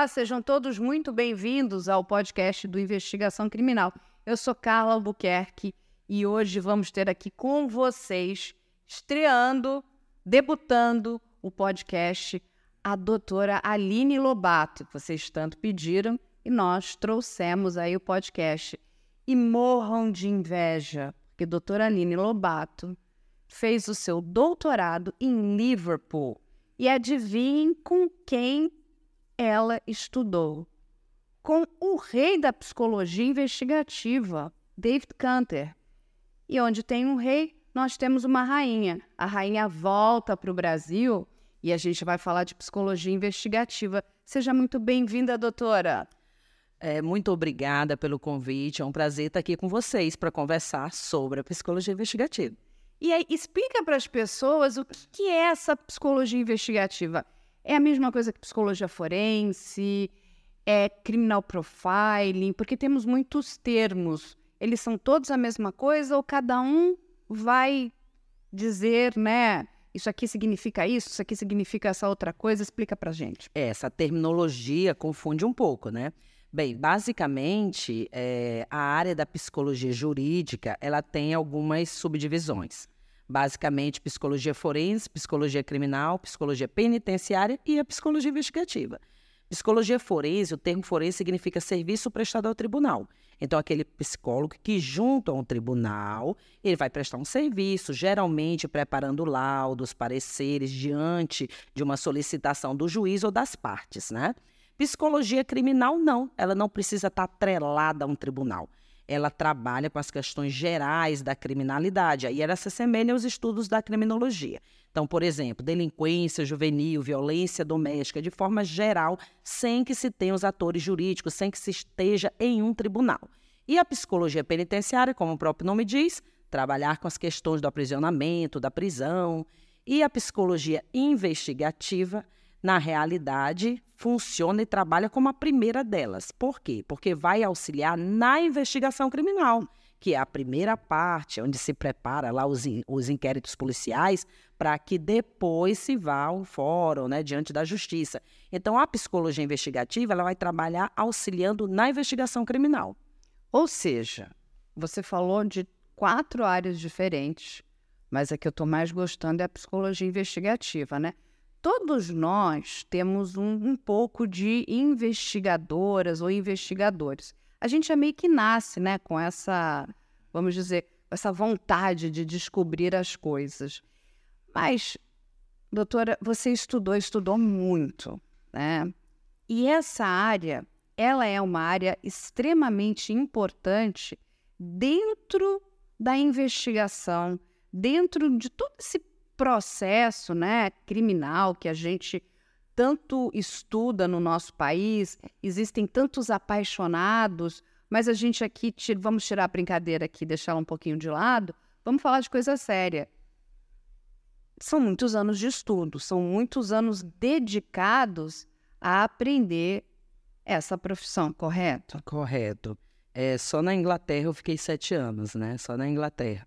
Olá, sejam todos muito bem-vindos ao podcast do Investigação Criminal. Eu sou Carla Albuquerque e hoje vamos ter aqui com vocês, estreando, debutando o podcast, a doutora Aline Lobato, que vocês tanto pediram, e nós trouxemos aí o podcast. E morram de inveja, porque a doutora Aline Lobato fez o seu doutorado em Liverpool. E adivinhem com quem ela estudou com o rei da psicologia investigativa, David Canter. E onde tem um rei, nós temos uma rainha. A rainha volta para o Brasil e a gente vai falar de psicologia investigativa. Seja muito bem-vinda, doutora. É, muito obrigada pelo convite. É um prazer estar aqui com vocês para conversar sobre a psicologia investigativa. E aí, explica para as pessoas o que é essa psicologia investigativa. É a mesma coisa que psicologia forense, é criminal profiling, porque temos muitos termos. Eles são todos a mesma coisa ou cada um vai dizer, né? Isso aqui significa isso, isso aqui significa essa outra coisa. Explica pra gente. É, essa terminologia confunde um pouco, né? Bem, basicamente, é, a área da psicologia jurídica ela tem algumas subdivisões basicamente psicologia forense, psicologia criminal, psicologia penitenciária e a psicologia investigativa. Psicologia forense, o termo forense significa serviço prestado ao tribunal. Então, aquele psicólogo que, junto a um tribunal, ele vai prestar um serviço, geralmente preparando laudos, pareceres, diante de uma solicitação do juiz ou das partes, né? Psicologia criminal, não. Ela não precisa estar atrelada a um tribunal ela trabalha com as questões gerais da criminalidade. Aí ela se assemelha aos estudos da criminologia. Então, por exemplo, delinquência juvenil, violência doméstica, de forma geral, sem que se tenha os atores jurídicos, sem que se esteja em um tribunal. E a psicologia penitenciária, como o próprio nome diz, trabalhar com as questões do aprisionamento, da prisão. E a psicologia investigativa, na realidade, funciona e trabalha como a primeira delas. Por quê? Porque vai auxiliar na investigação criminal, que é a primeira parte, onde se prepara lá os, os inquéritos policiais, para que depois se vá ao fórum, né, diante da justiça. Então, a psicologia investigativa ela vai trabalhar auxiliando na investigação criminal. Ou seja, você falou de quatro áreas diferentes, mas a que eu estou mais gostando é a psicologia investigativa, né? Todos nós temos um, um, pouco de investigadoras ou investigadores. A gente é meio que nasce, né, com essa, vamos dizer, essa vontade de descobrir as coisas. Mas, doutora, você estudou, estudou muito, né? E essa área, ela é uma área extremamente importante dentro da investigação, dentro de todo esse processo né, criminal que a gente tanto estuda no nosso país, existem tantos apaixonados, mas a gente aqui, vamos tirar a brincadeira aqui, deixá-la um pouquinho de lado, vamos falar de coisa séria. São muitos anos de estudo, são muitos anos dedicados a aprender essa profissão, correto? Correto. É, só na Inglaterra eu fiquei sete anos, né? Só na Inglaterra.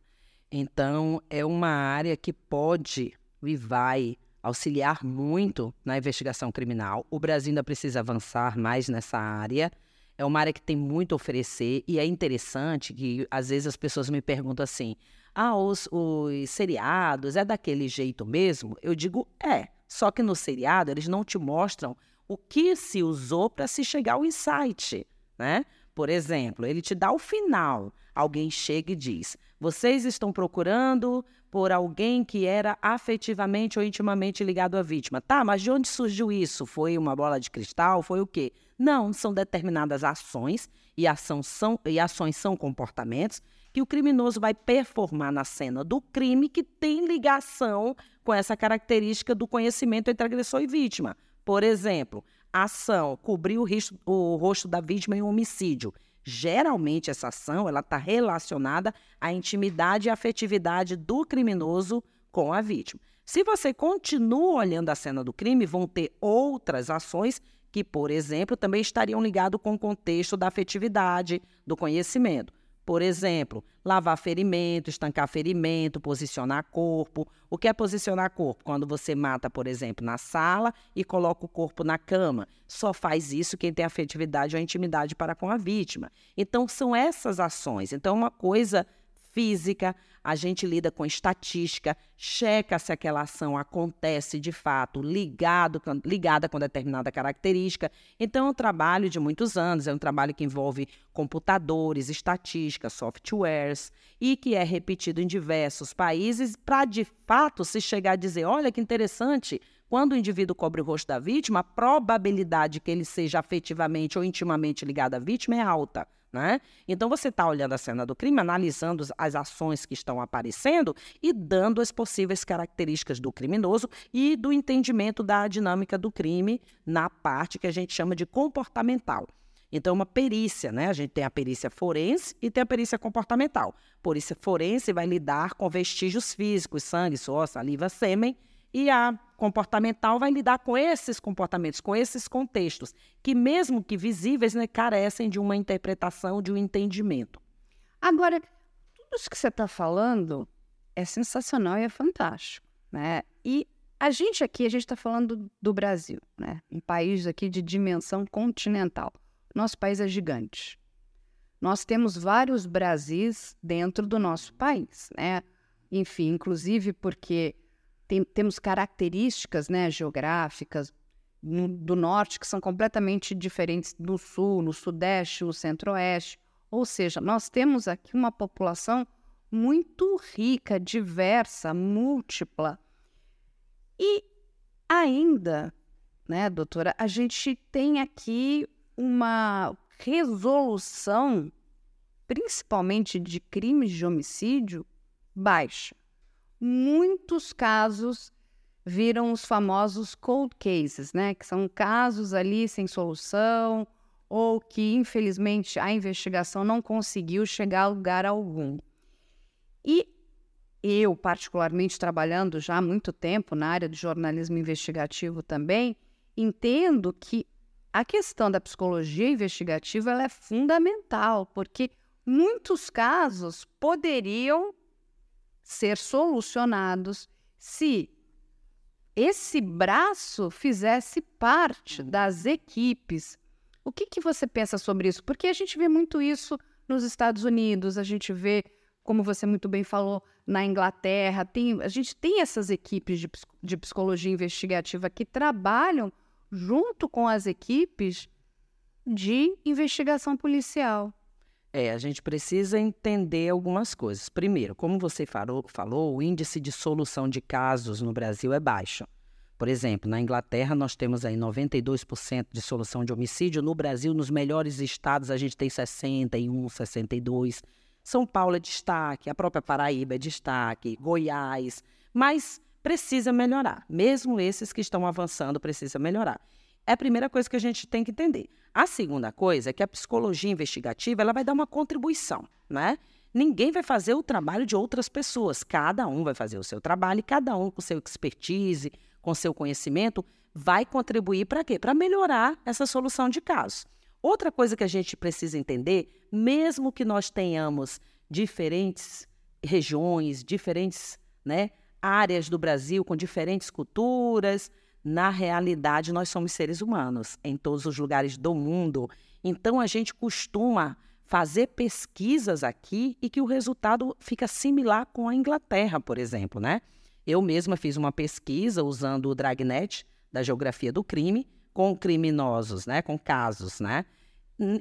Então, é uma área que pode e vai auxiliar muito na investigação criminal. O Brasil ainda precisa avançar mais nessa área. É uma área que tem muito a oferecer e é interessante que às vezes as pessoas me perguntam assim: ah, os, os seriados é daquele jeito mesmo? Eu digo é. Só que no seriado eles não te mostram o que se usou para se chegar ao insight, né? Por exemplo, ele te dá o final. Alguém chega e diz: vocês estão procurando por alguém que era afetivamente ou intimamente ligado à vítima. Tá, mas de onde surgiu isso? Foi uma bola de cristal? Foi o quê? Não, são determinadas ações e, ação são, e ações são comportamentos que o criminoso vai performar na cena do crime que tem ligação com essa característica do conhecimento entre agressor e vítima. Por exemplo, ação cobrir o, risco, o rosto da vítima em um homicídio. Geralmente essa ação ela está relacionada à intimidade e afetividade do criminoso com a vítima. Se você continua olhando a cena do crime, vão ter outras ações que, por exemplo, também estariam ligadas com o contexto da afetividade, do conhecimento. Por exemplo, lavar ferimento, estancar ferimento, posicionar corpo. O que é posicionar corpo? Quando você mata, por exemplo, na sala e coloca o corpo na cama. Só faz isso quem tem afetividade ou intimidade para com a vítima. Então, são essas ações. Então, é uma coisa física, a gente lida com estatística, checa se aquela ação acontece de fato ligado, ligada com determinada característica. Então, é um trabalho de muitos anos, é um trabalho que envolve computadores, estatística, softwares, e que é repetido em diversos países para, de fato, se chegar a dizer: olha que interessante, quando o indivíduo cobre o rosto da vítima, a probabilidade que ele seja afetivamente ou intimamente ligado à vítima é alta. Né? Então você está olhando a cena do crime, analisando as ações que estão aparecendo e dando as possíveis características do criminoso e do entendimento da dinâmica do crime na parte que a gente chama de comportamental. Então, uma perícia, né? A gente tem a perícia forense e tem a perícia comportamental. Perícia forense vai lidar com vestígios físicos, sangue, suor, saliva, sêmen, e a comportamental vai lidar com esses comportamentos, com esses contextos, que, mesmo que visíveis, né, carecem de uma interpretação, de um entendimento. Agora, tudo isso que você está falando é sensacional e é fantástico. Né? E a gente aqui, a gente está falando do Brasil, né? um país aqui de dimensão continental. Nosso país é gigante. Nós temos vários Brasis dentro do nosso país, né? Enfim, inclusive porque tem, temos características né, geográficas no, do norte que são completamente diferentes do sul, no sudeste, no centro-oeste. Ou seja, nós temos aqui uma população muito rica, diversa, múltipla. E ainda, né, doutora, a gente tem aqui uma resolução, principalmente de crimes de homicídio, baixa muitos casos viram os famosos cold cases, né? Que são casos ali sem solução ou que, infelizmente, a investigação não conseguiu chegar a lugar algum. E eu, particularmente, trabalhando já há muito tempo na área de jornalismo investigativo também, entendo que a questão da psicologia investigativa é fundamental, porque muitos casos poderiam ser solucionados se esse braço fizesse parte uhum. das equipes. O que, que você pensa sobre isso? Porque a gente vê muito isso nos Estados Unidos, a gente vê, como você muito bem falou, na Inglaterra, tem, a gente tem essas equipes de, de psicologia investigativa que trabalham junto com as equipes de investigação policial. É, a gente precisa entender algumas coisas. Primeiro, como você falou, falou, o índice de solução de casos no Brasil é baixo. Por exemplo, na Inglaterra nós temos aí 92% de solução de homicídio. No Brasil, nos melhores estados, a gente tem 61, 62. São Paulo é destaque, a própria Paraíba é destaque, Goiás, mas precisa melhorar. Mesmo esses que estão avançando precisa melhorar. É a primeira coisa que a gente tem que entender. A segunda coisa é que a psicologia investigativa ela vai dar uma contribuição, né? Ninguém vai fazer o trabalho de outras pessoas. Cada um vai fazer o seu trabalho e cada um com seu expertise, com seu conhecimento, vai contribuir para quê? Para melhorar essa solução de casos. Outra coisa que a gente precisa entender, mesmo que nós tenhamos diferentes regiões, diferentes né, áreas do Brasil com diferentes culturas, na realidade, nós somos seres humanos em todos os lugares do mundo. Então, a gente costuma fazer pesquisas aqui e que o resultado fica similar com a Inglaterra, por exemplo, né? Eu mesma fiz uma pesquisa usando o Dragnet da geografia do crime com criminosos, né, com casos, né,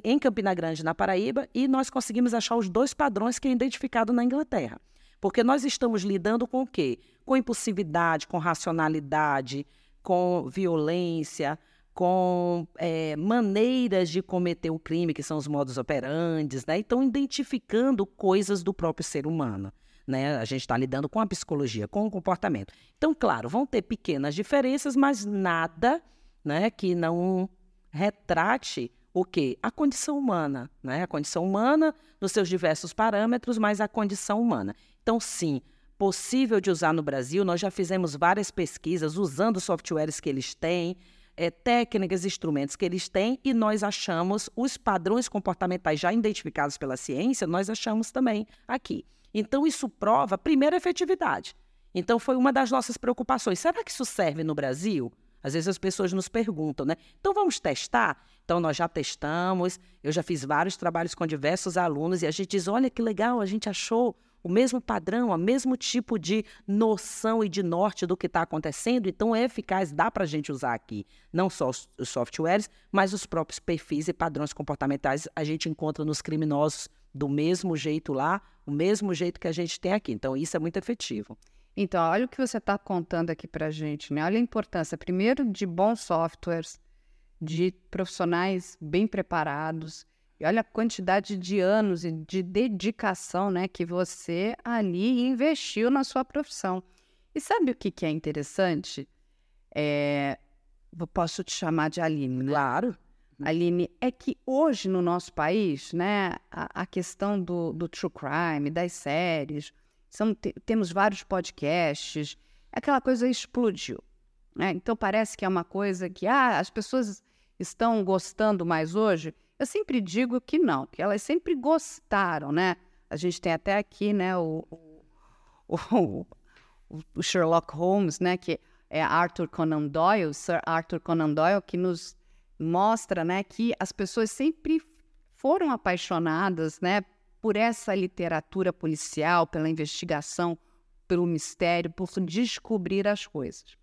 em Campina Grande, na Paraíba, e nós conseguimos achar os dois padrões que é identificado na Inglaterra. Porque nós estamos lidando com o quê? Com impulsividade, com racionalidade, com violência, com é, maneiras de cometer o crime, que são os modos operantes, né? Então, identificando coisas do próprio ser humano. Né? A gente está lidando com a psicologia, com o comportamento. Então, claro, vão ter pequenas diferenças, mas nada né, que não retrate o quê? A condição humana, né? A condição humana nos seus diversos parâmetros, mas a condição humana. Então, sim, possível de usar no Brasil. Nós já fizemos várias pesquisas usando softwares que eles têm. é, técnicas, instrumentos que eles têm e nós achamos os padrões comportamentais já identificados pela ciência, nós achamos também aqui. Então, isso prova, primeiro, a efetividade. Então, foi uma das nossas preocupações. Será que isso serve no Brasil? Às vezes as pessoas nos perguntam, né? Então vamos testar? Então nós já testamos, eu já fiz vários trabalhos com diversos alunos e a gente diz: olha que legal, a gente achou o mesmo padrão, o mesmo tipo de noção e de norte do que está acontecendo, então é eficaz, dá para a gente usar aqui. Não só os, os softwares, mas os próprios perfis e padrões comportamentais a gente encontra nos criminosos do mesmo jeito lá, o mesmo jeito que a gente tem aqui. Então, isso é muito efetivo. Então, olha o que você está contando aqui para a gente, né? Olha a importância, primeiro, de bons softwares, de profissionais bem preparados, e olha a quantidade de anos e de dedicação né, que você ali investiu na sua profissão. E sabe o que, que é interessante? É, posso te chamar de Aline, né? Claro. Aline, é que hoje no nosso país, né, a, a questão do, do, true crime, das séries, são, temos vários podcasts, aquela coisa explodiu. Né? Então parece que é uma coisa que ah, as pessoas estão gostando mais hoje. Eu sempre digo que não, que elas sempre gostaram, né? A gente tem até aqui, né, o, o, o Sherlock Holmes, né, que é Arthur Conan Doyle, Sir Arthur Conan Doyle, que nos mostra, né, que as pessoas sempre foram apaixonadas, né, por essa literatura policial, pela investigação, pelo mistério, por descobrir as coisas.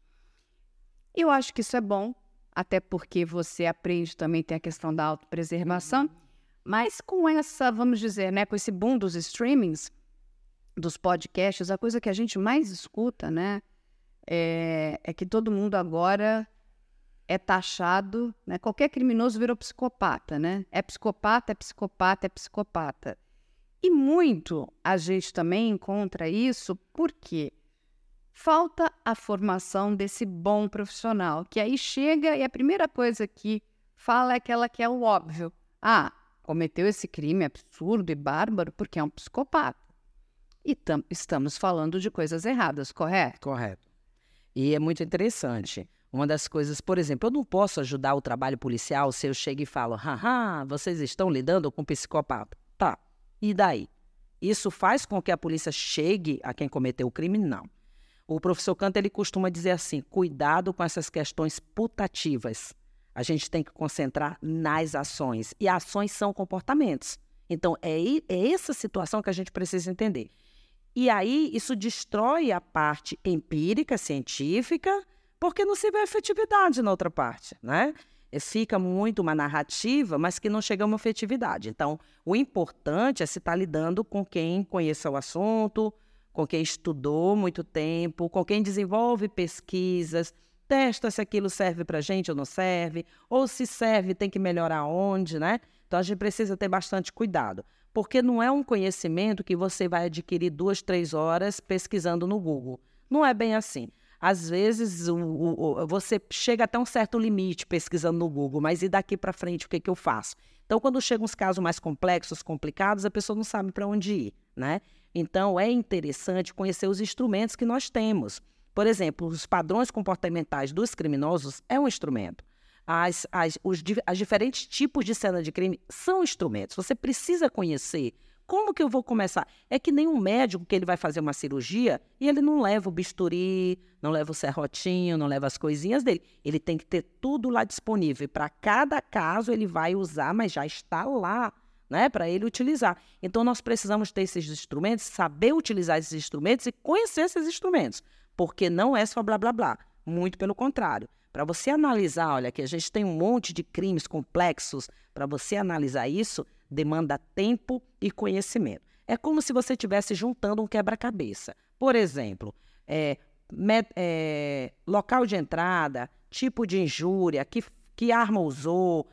Eu acho que isso é bom, até porque você aprende também tem a questão da autopreservação, mas com essa, vamos dizer, né, com esse boom dos streamings, dos podcasts, a coisa que a gente mais escuta, né, é, é que todo mundo agora é taxado, né, qualquer criminoso virou psicopata, né? É psicopata, é psicopata, é psicopata. E muito a gente também encontra isso porque falta a formação desse bom profissional, que aí chega e a primeira coisa que fala é aquela que é o óbvio. Ah, cometeu esse crime absurdo e bárbaro porque é um psicopata. E estamos falando de coisas erradas, correto? Correto. E é muito interessante. Uma das coisas, por exemplo, eu não posso ajudar o trabalho policial se eu chego e falo, haha, vocês estão lidando com um psicopata. Tá, e daí? Isso faz com que a polícia chegue a quem cometeu o crime? Não. O professor Canto ele costuma dizer assim: cuidado com essas questões putativas. A gente tem que concentrar nas ações. E ações são comportamentos. Então, é, é essa situação que a gente precisa entender. E aí, isso destrói a parte empírica, científica, porque não se vê efetividade na outra parte, né? fica muito uma narrativa, mas que não chega a uma efetividade. Então, o importante é se estar tá lidando com quem conhece o assunto, com quem estudou muito tempo, com quem desenvolve pesquisas, testa se aquilo serve para a gente ou não serve, ou se serve, tem que melhorar onde, né? Então, a gente precisa ter bastante cuidado, porque não é um conhecimento que você vai adquirir duas, três horas pesquisando no Google. Não é bem assim às vezes o, o, você chega até um certo limite pesquisando no Google, mas e daqui para frente o que, que eu faço? Então, quando chegam uns casos mais complexos, complicados, a pessoa não sabe para onde ir, né? Então, é interessante conhecer os instrumentos que nós temos. Por exemplo, os padrões comportamentais dos criminosos é um instrumento. As, as, os, as diferentes tipos de cena de crime são instrumentos. Você precisa conhecer como que eu vou começar? É que nem um médico que ele vai fazer uma cirurgia e ele não leva o bisturi, não leva o serrotinho, não leva as coisinhas dele. Ele tem que ter tudo lá disponível. Para cada caso ele vai usar, mas já está lá, né, para ele utilizar. Então nós precisamos ter esses instrumentos, saber utilizar esses instrumentos e conhecer esses instrumentos, porque não é só blá blá blá. Muito pelo contrário. Para você analisar, olha, que a gente tem um monte de crimes complexos, para você analisar isso, demanda tempo e conhecimento. É como se você estivesse juntando um quebra-cabeça. Por exemplo, é, é, local de entrada, tipo de injúria, que, que arma usou,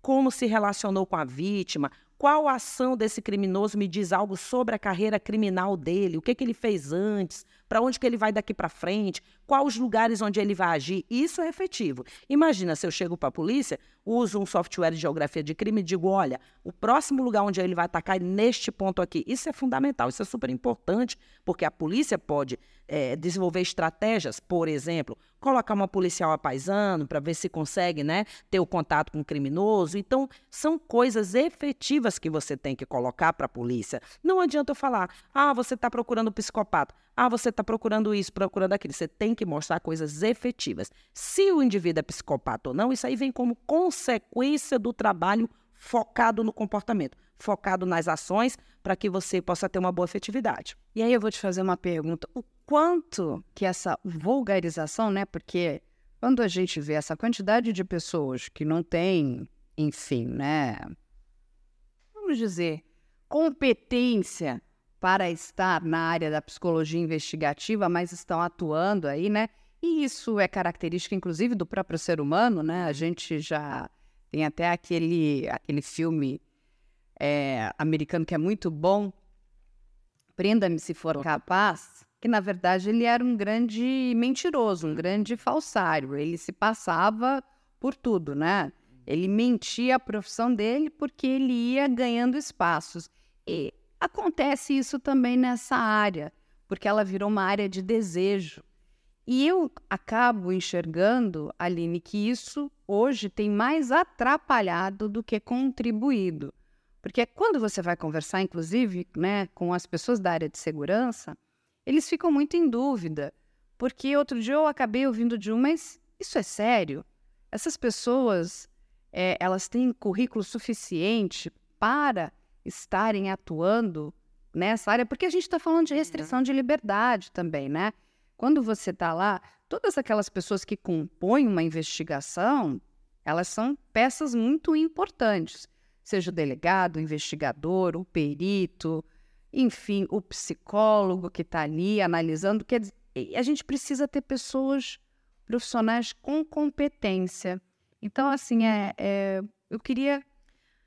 como se relacionou com a vítima, qual ação desse criminoso me diz algo sobre a carreira criminal dele, o que, que ele fez antes, para onde que ele vai daqui para frente, quais os lugares onde ele vai agir. Isso é efetivo. Imagina se eu chego para a polícia, uso um software de geografia de crime e digo, olha, o próximo lugar onde ele vai atacar é neste ponto aqui. Isso é fundamental, isso é super importante, porque a polícia pode é, desenvolver estratégias, por exemplo, colocar uma policial a paisano para ver se consegue né, ter o contato com o criminoso. Então, são coisas efetivas que você tem que colocar para a polícia. Não adianta eu falar, ah, você está procurando um psicopata, ah, você está procurando isso, procurando aquilo. Você tem que mostrar coisas efetivas. Se o indivíduo é psicopata ou não, isso aí vem como consequência do trabalho focado no comportamento, focado nas ações, para que você possa ter uma boa efetividade. E aí eu vou te fazer uma pergunta: o quanto que essa vulgarização, né? Porque quando a gente vê essa quantidade de pessoas que não têm, enfim, né? Vamos dizer, competência para estar na área da psicologia investigativa, mas estão atuando aí, né? E isso é característica, inclusive, do próprio ser humano, né? A gente já tem até aquele, aquele filme é, americano que é muito bom, Prenda-me se for capaz, que na verdade ele era um grande mentiroso, um grande falsário. Ele se passava por tudo, né? Ele mentia a profissão dele porque ele ia ganhando espaços. E acontece isso também nessa área, porque ela virou uma área de desejo. E eu acabo enxergando, Aline, que isso hoje tem mais atrapalhado do que contribuído. Porque quando você vai conversar, inclusive, né, com as pessoas da área de segurança, eles ficam muito em dúvida. Porque outro dia eu acabei ouvindo de um, mas isso é sério? Essas pessoas, é, elas têm currículo suficiente para estarem atuando nessa área? Porque a gente está falando de restrição de liberdade também, né? Quando você está lá, todas aquelas pessoas que compõem uma investigação, elas são peças muito importantes. Seja o delegado, o investigador, o perito, enfim, o psicólogo que está ali analisando. Quer dizer, a gente precisa ter pessoas profissionais com competência. Então, assim, é, é eu queria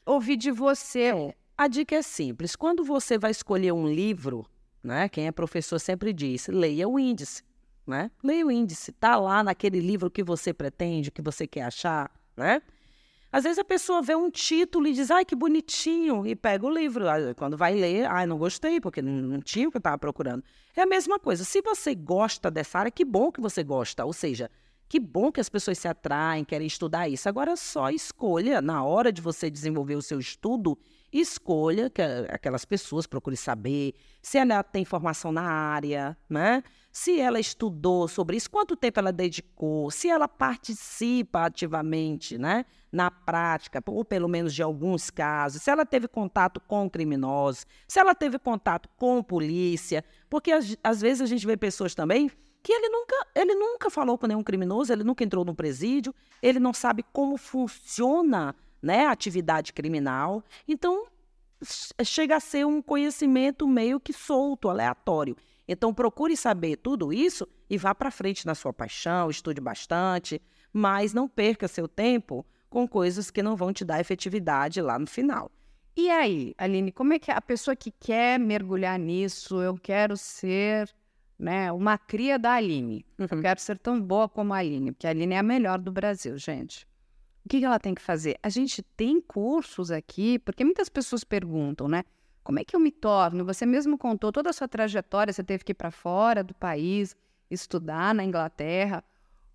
ouvir de você. É, a dica é simples. Quando você vai escolher um livro, né? Quem é professor sempre diz, leia o índice, né? Leia o índice, tá lá naquele livro que você pretende, que você quer achar, né? Às vezes a pessoa vê um título e diz, ai, que bonitinho, e pega o livro. Quando vai ler, ai, não gostei, porque não, tinha o que eu estava procurando. É a mesma coisa. Se você gosta dessa área, que bom que você gosta. Ou seja, que bom que as pessoas se atraem, querem estudar isso. Agora, só escolha, na hora de você desenvolver o seu estudo, escolha que aquelas pessoas, procure saber se ela tem formação na área, né? Se ela estudou sobre isso, quanto tempo ela dedicou, se ela participa ativamente né? na prática, ou pelo menos de alguns casos, se ela teve contato com criminosos, se ela teve contato com polícia, porque às, vezes a gente vê pessoas também que ele nunca, ele nunca falou com nenhum criminoso, ele nunca entrou no presídio, ele não sabe como funciona né, atividade criminal. Então, chega a ser um conhecimento meio que solto, aleatório. Então, procure saber tudo isso e vá para frente na sua paixão, estude bastante, mas não perca seu tempo com coisas que não vão te dar efetividade lá no final. E aí, Aline, como é que a pessoa que quer mergulhar nisso, eu quero ser né, uma cria da Aline, uhum. eu quero ser tão boa como a Aline, porque a Aline é a melhor do Brasil, gente. O que, ela tem que fazer? A gente tem cursos aqui, porque muitas pessoas perguntam, né? Como é que eu me torno? Você mesmo contou toda a sua trajetória, você teve que ir para fora do país, estudar na Inglaterra,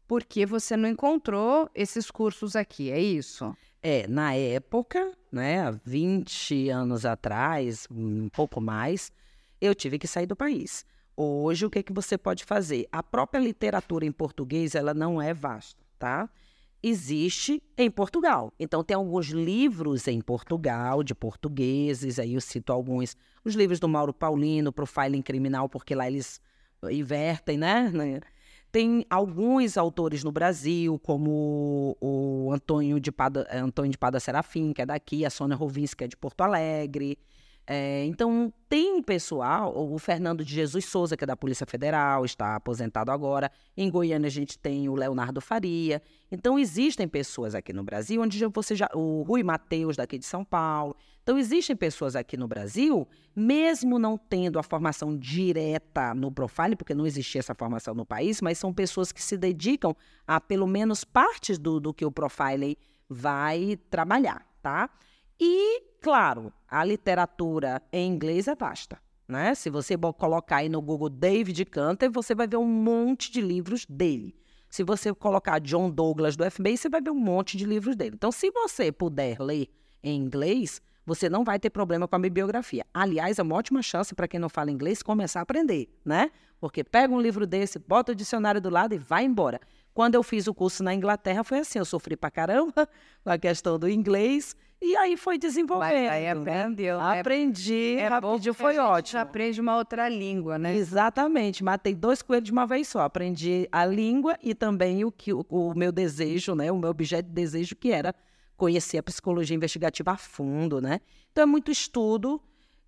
porque você não encontrou esses cursos aqui, é isso? É, na época, né, há 20 anos atrás, um pouco mais, eu tive que sair do país. Hoje, o que, que você pode fazer? A própria literatura em português, ela não é vasta, tá? Existe em Portugal. Então, tem alguns livros em Portugal, de portugueses, aí eu cito alguns. Os livros do Mauro Paulino, Profiling Criminal, porque lá eles invertem, né? Tem alguns autores no Brasil, como o Antônio de Pada, Antônio de Pada Serafim, que é daqui, a Sônia Rovins, que é de Porto Alegre. É, então, tem pessoal, o Fernando de Jesus Souza, que é da Polícia Federal, está aposentado agora. Em Goiânia, a gente tem o Leonardo Faria. Então, existem pessoas aqui no Brasil, onde você já. O Rui Mateus, daqui de São Paulo. Então, existem pessoas aqui no Brasil, mesmo não tendo a formação direta no profile, porque não existia essa formação no país, mas são pessoas que se dedicam a pelo menos partes do, do que o profile vai trabalhar, tá? E, claro, a literatura em inglês é vasta. né? Se você colocar aí no Google David Canter, você vai ver um monte de livros dele. Se você colocar John Douglas do FBI, você vai ver um monte de livros dele. Então, se você puder ler em inglês, você não vai ter problema com a bibliografia. Aliás, é uma ótima chance para quem não fala inglês começar a aprender, né? Porque pega um livro desse, bota o dicionário do lado e vai embora. Quando eu fiz o curso na Inglaterra, foi assim: eu sofri pra caramba com a questão do inglês. E aí foi desenvolvendo. Mas aí aprendeu. Né? Aprendi, é, rapidinho, foi ótimo. Já aprende uma outra língua, né? Exatamente. Matei dois coelhos de uma vez só. Aprendi a língua e também o, que, o, o meu desejo, né? O meu objeto de desejo, que era conhecer a psicologia investigativa a fundo, né? Então é muito estudo,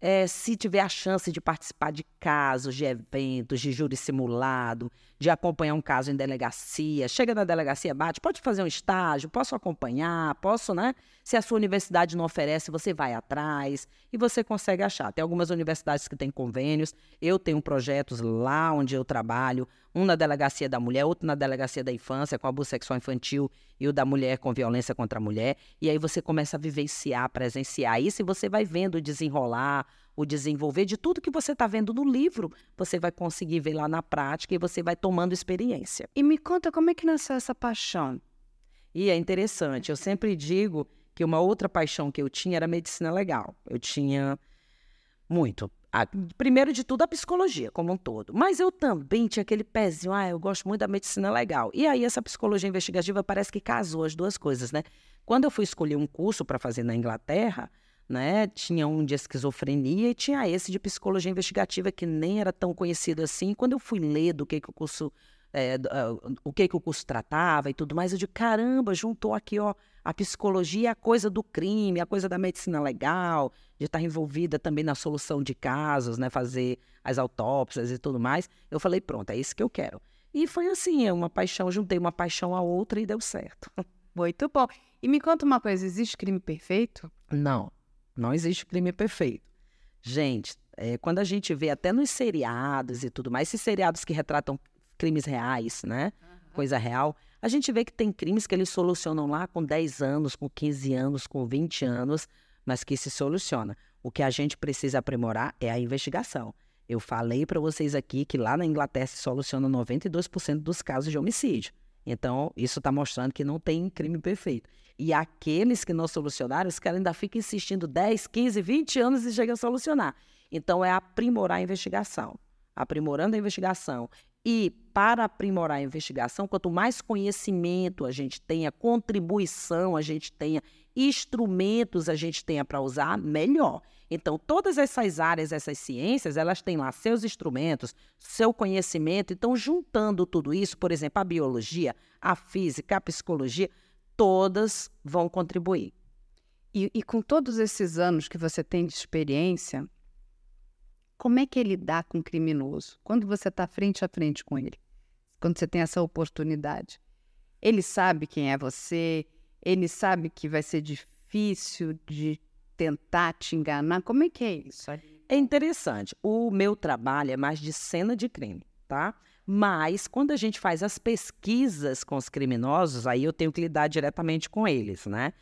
é, se tiver a chance de participar de casos, de eventos, de júri simulado, de acompanhar um caso em delegacia, chega na delegacia, bate, pode fazer um estágio, posso acompanhar, posso, né? Se a sua universidade não oferece, você vai atrás e você consegue achar. Tem algumas universidades que têm convênios, eu tenho projetos lá onde eu trabalho, um na delegacia da mulher, outro na delegacia da infância, com abuso sexual infantil, e o da mulher com violência contra a mulher. E aí você começa a vivenciar, presenciar isso, e você vai vendo desenrolar, o desenvolver de tudo que você está vendo no livro, você vai conseguir ver lá na prática e você vai tomando experiência. E me conta como é que nasceu essa paixão? E é interessante, eu sempre digo que uma outra paixão que eu tinha era medicina legal. Eu tinha muito. A, primeiro de tudo, a psicologia como um todo. Mas eu também tinha aquele pezinho, ah, eu gosto muito da medicina legal. E aí, essa psicologia investigativa parece que casou as duas coisas, né? Quando eu fui escolher um curso para fazer na Inglaterra, né? Tinha um de esquizofrenia e tinha esse de psicologia investigativa que nem era tão conhecido assim. Quando eu fui ler do que, que o curso é, uh, o que, que o curso tratava e tudo mais, eu digo, caramba, juntou aqui ó, a psicologia, a coisa do crime, a coisa da medicina legal, de estar envolvida também na solução de casos, né, fazer as autópsias e tudo mais. Eu falei, pronto, é isso que eu quero. E foi assim, é uma paixão, juntei uma paixão a outra e deu certo. Muito bom. E me conta uma coisa, existe crime perfeito? Não, não existe crime perfeito. Gente, é, quando a gente vê até nos seriados e tudo mais, esses seriados que retratam crimes reais, né? Uhum. Coisa real. A gente vê que tem crimes que eles solucionam lá com 10 anos, com 15 anos, com 20 anos, mas que se soluciona. O que a gente precisa aprimorar é a investigação. Eu falei para vocês aqui que lá na Inglaterra se soluciona 92% dos casos de homicídio. Então, isso está mostrando que não tem crime perfeito. E aqueles que não solucionaram, os caras ainda ficam insistindo 10, 15, 20 anos e chegam a solucionar. Então, é aprimorar a investigação. Aprimorando a investigação e para aprimorar a investigação, quanto mais conhecimento a gente tenha, contribuição a gente tenha, instrumentos a gente tenha para usar, melhor. Então, todas essas áreas, essas ciências, elas têm lá seus instrumentos, seu conhecimento. Então, juntando tudo isso, por exemplo, a biologia, a física, a psicologia, todas vão contribuir. E, e com todos esses anos que você tem de experiência, como é que ele dá com o criminoso? Quando você está frente a frente com ele, quando você tem essa oportunidade. Ele sabe quem é você, ele sabe que vai ser difícil de tentar te enganar. Como é que é isso? É interessante. O meu trabalho é mais de cena de crime, tá? Mas quando a gente faz as pesquisas com os criminosos, aí eu tenho que lidar diretamente com eles, né?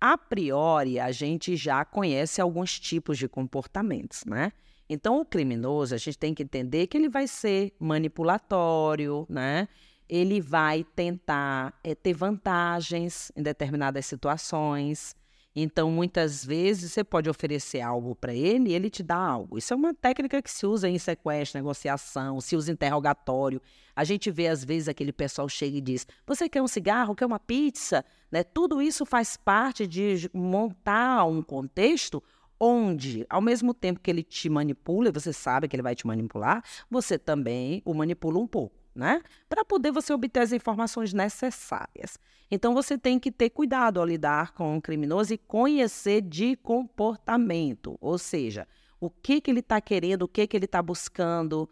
A priori, a gente já conhece alguns tipos de comportamentos, né? Então, o criminoso, a gente tem que entender que ele vai ser manipulatório, né? Ele vai tentar é, ter vantagens em determinadas situações. Então, muitas vezes, você pode oferecer algo para ele e ele te dá algo. Isso é uma técnica que se usa em sequestro, negociação, se usa interrogatório. A gente vê, às vezes, aquele pessoal chega e diz: Você quer um cigarro? Quer uma pizza? Né? Tudo isso faz parte de montar um contexto onde, ao mesmo tempo que ele te manipula, e você sabe que ele vai te manipular, você também o manipula um pouco, né? Para poder você obter as informações necessárias. Então você tem que ter cuidado ao lidar com o criminoso e conhecer de comportamento, ou seja, o que que ele está querendo, o que que ele está buscando,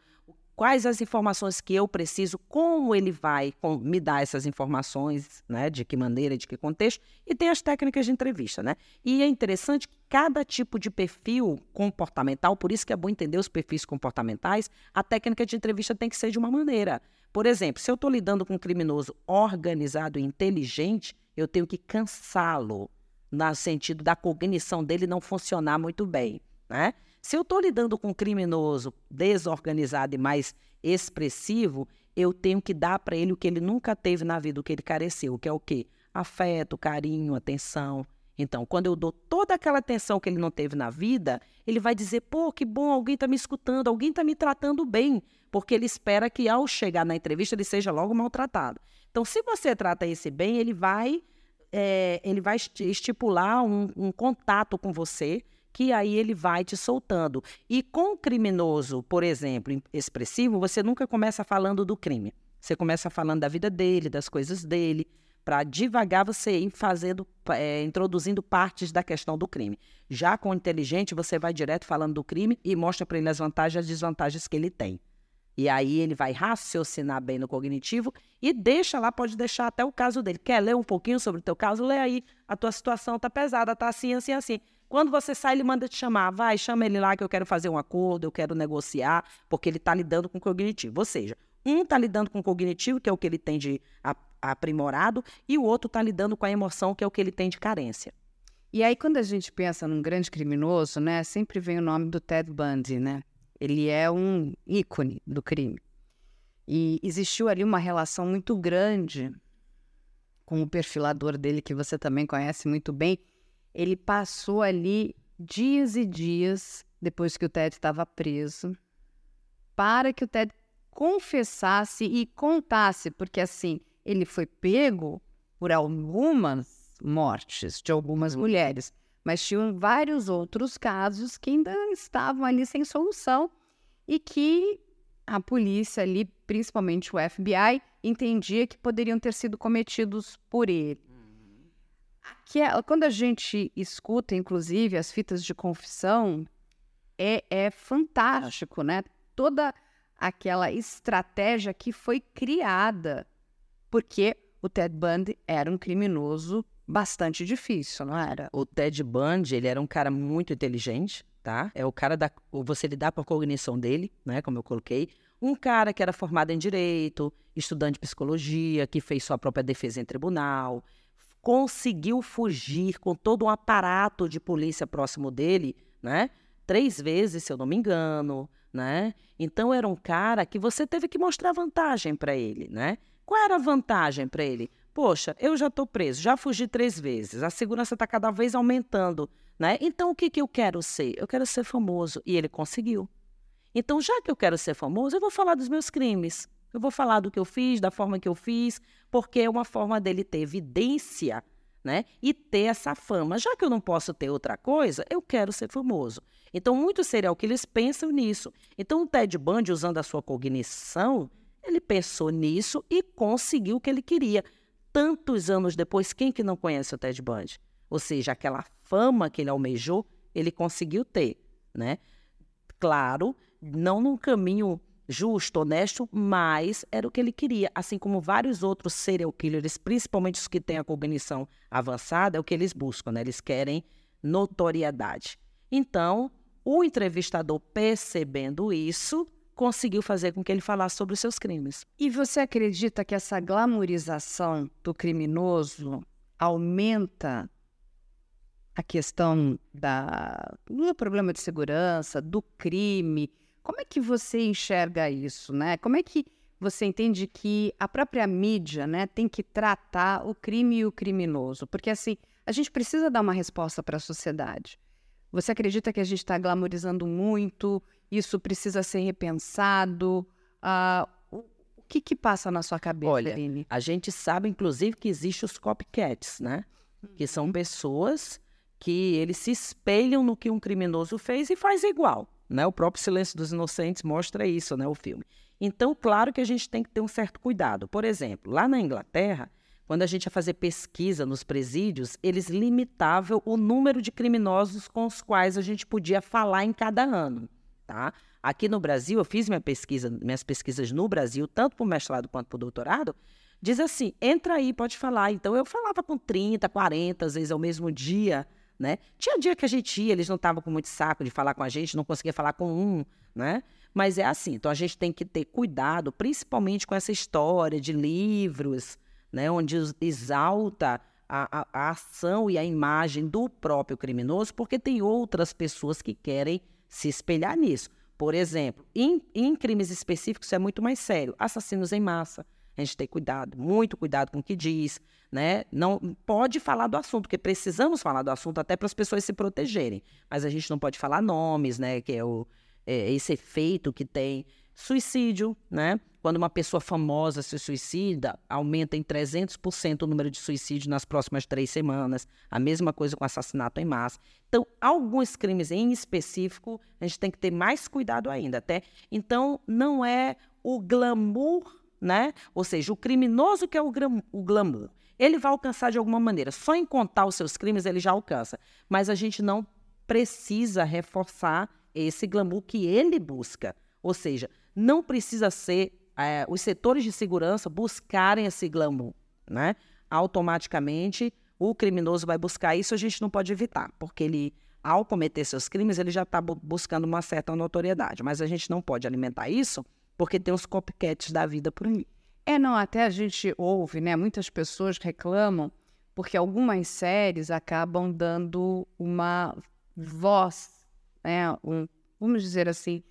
quais as informações que eu preciso, como ele vai me dar essas informações, né, de que maneira, de que contexto, e tem as técnicas de entrevista, né? E é interessante que cada tipo de perfil comportamental, por isso que é bom entender os perfis comportamentais, a técnica de entrevista tem que ser de uma maneira. Por exemplo, se eu estou lidando com um criminoso organizado e inteligente, eu tenho que cansá-lo, no sentido da cognição dele não funcionar muito bem, né? Se eu estou lidando com um criminoso desorganizado e mais expressivo, eu tenho que dar para ele o que ele nunca teve na vida, o que ele careceu, que é o quê? Afeto, carinho, atenção. Então, quando eu dou toda aquela atenção que ele não teve na vida, ele vai dizer: pô, que bom, alguém está me escutando, alguém está me tratando bem, porque ele espera que ao chegar na entrevista ele seja logo maltratado. Então, se você trata esse bem, ele vai, é, ele vai estipular um, um contato com você que aí ele vai te soltando. E com o criminoso, por exemplo, expressivo, você nunca começa falando do crime. Você começa falando da vida dele, das coisas dele, para devagar você ir fazendo, é, introduzindo partes da questão do crime. Já com o inteligente, você vai direto falando do crime e mostra para ele as vantagens e as desvantagens que ele tem. E aí ele vai raciocinar bem no cognitivo e deixa lá, pode deixar até o caso dele. Quer ler um pouquinho sobre o teu caso? Lê aí. A tua situação está pesada, está assim, assim, assim. Quando você sai, ele manda te chamar. Vai, chama ele lá que eu quero fazer um acordo, eu quero negociar, porque ele está lidando com o cognitivo. Ou seja, um está lidando com o cognitivo, que é o que ele tem de aprimorado, e o outro está lidando com a emoção, que é o que ele tem de carência. E aí, quando a gente pensa num grande criminoso, né, sempre vem o nome do Ted Bundy, né? Ele é um ícone do crime. E existiu ali uma relação muito grande com o perfilador dele, que você também conhece muito bem, ele passou ali dias e dias depois que o Ted estava preso para que o Ted confessasse e contasse, porque assim, ele foi pego por algumas mortes de algumas mulheres, mas tinham vários outros casos que ainda estavam ali sem solução e que a polícia ali, principalmente o FBI, entendia que poderiam ter sido cometidos por ele que é, quando a gente escuta, inclusive, as fitas de confissão, é, é fantástico, né? Toda aquela estratégia que foi criada, porque o Ted Bundy era um criminoso bastante difícil, não era? O Ted Bundy, ele era um cara muito inteligente, tá? É o cara da você lidar com a cognição dele, né, como eu coloquei. Um cara que era formado em direito, estudante de psicologia, que fez sua própria defesa em tribunal, conseguiu fugir com todo um aparato de polícia próximo dele, né? Três vezes, se eu não me engano, né? Então era um cara que você teve que mostrar vantagem para ele, né? Qual era a vantagem para ele? Poxa, eu já estou preso, já fugi três vezes, a segurança está cada vez aumentando, né? Então o que, que eu quero ser? Eu quero ser famoso. E ele conseguiu. Então, já que eu quero ser famoso, eu vou falar dos meus crimes. Eu vou falar do que eu fiz, da forma que eu fiz, porque é uma forma dele ter evidência, né? E ter essa fama. Já que eu não posso ter outra coisa, eu quero ser famoso. Então, muitos serial killers pensam nisso. Então, o Ted Bundy, usando a sua cognição, ele pensou nisso e conseguiu o que ele queria. Tantos anos depois, quem que não conhece o Ted Bundy? Ou seja, aquela fama que ele almejou, ele conseguiu ter, né? Claro, não num caminho justo, honesto, mas era o que ele queria. Assim como vários outros serial killers, principalmente os que têm a cognição avançada, é o que eles buscam, né? Eles querem notoriedade. Então, o entrevistador, percebendo isso, conseguiu fazer com que ele falasse sobre os seus crimes. E você acredita que essa glamorização do criminoso aumenta a questão da, do problema de segurança, do crime? Como é que você enxerga isso, né? Como é que você entende que a própria mídia, né, tem que tratar o crime e o criminoso? Porque assim, a gente precisa dar uma resposta para a sociedade. Você acredita que a gente está glamorizando muito? Isso precisa ser repensado? Uh, o, que, que passa na sua cabeça, Olha, Aline? a gente sabe, inclusive, que existem os copycats, né? Que são uhum. pessoas que eles se espelham no que um criminoso fez e faz igual. Né? O próprio Silêncio dos Inocentes mostra isso, né, o filme. Então, claro que a gente tem que ter um certo cuidado. Por exemplo, lá na Inglaterra, quando a gente ia fazer pesquisa nos presídios, eles limitavam o número de criminosos com os quais a gente podia falar em cada ano. Tá? Aqui no Brasil, eu fiz minha pesquisa, minhas pesquisas no Brasil, tanto para o mestrado quanto para o doutorado, diz assim, entra aí, pode falar. Então, eu falava com 30, 40, às vezes ao mesmo dia, né? Tinha dia que a gente ia, eles não estavam com muito saco de falar com a gente, não conseguia falar com um, né? Mas é assim, então a gente tem que ter cuidado, principalmente com essa história de livros, né? Onde exalta a, a, a ação e a imagem do próprio criminoso, porque tem outras pessoas que querem se espelhar nisso. Por exemplo, em, em crimes específicos é muito mais sério. Assassinos em massa, a gente tem cuidado, muito cuidado com o que diz, né? Não pode falar do assunto, porque precisamos falar do assunto até para as pessoas se protegerem. Mas a gente não pode falar nomes, né? Que é, o, é esse efeito que tem. Suicídio, né? Quando uma pessoa famosa se suicida, aumenta em 300% o número de suicídios nas próximas três semanas. A mesma coisa com assassinato em massa. Então, alguns crimes em específico, a gente tem que ter mais cuidado ainda, até. Então, não é o glamour, né? Ou seja, o criminoso que é o, o glamour. Ele vai alcançar de alguma maneira. Só em contar os seus crimes ele já alcança. Mas a gente não precisa reforçar esse glamour que ele busca. Ou seja, não precisa ser é, os setores de segurança buscarem esse glamour, né? Automaticamente o criminoso vai buscar isso, a gente não pode evitar, porque ele, ao cometer seus crimes, ele já está bu buscando uma certa notoriedade. Mas a gente não pode alimentar isso, porque tem os copycats da vida por aí. É, não, até a gente ouve, né? Muitas pessoas reclamam porque algumas séries acabam dando uma voz, né? Um, vamos dizer assim,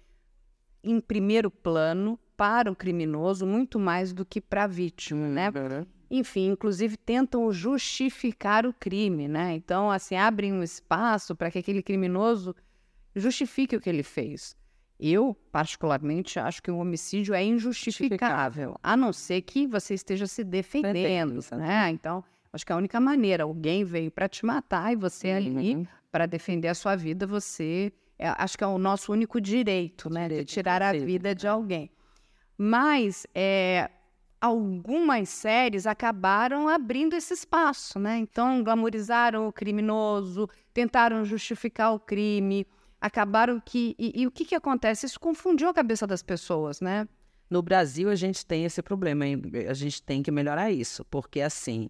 em primeiro plano para o criminoso muito mais do que para a vítima, né? Uhum. Enfim, inclusive tentam justificar o crime, né? Então, assim, abrem um espaço para que aquele criminoso justifique o que ele fez. Eu, particularmente, acho que o homicídio é injustificável, a não ser que você esteja se defendendo, né? Então, acho que é a única maneira, alguém veio para te matar e você uhum. ali, para defender a sua vida, você é, acho que é o nosso único direito, né? Direito, de tirar a vida de alguém. Mas é, algumas séries acabaram abrindo esse espaço, né? Então, glamorizaram o criminoso, tentaram justificar o crime, acabaram que. E, e o que, que acontece? Isso confundiu a cabeça das pessoas, né? No Brasil, a gente tem esse problema, hein? a gente tem que melhorar isso, porque assim,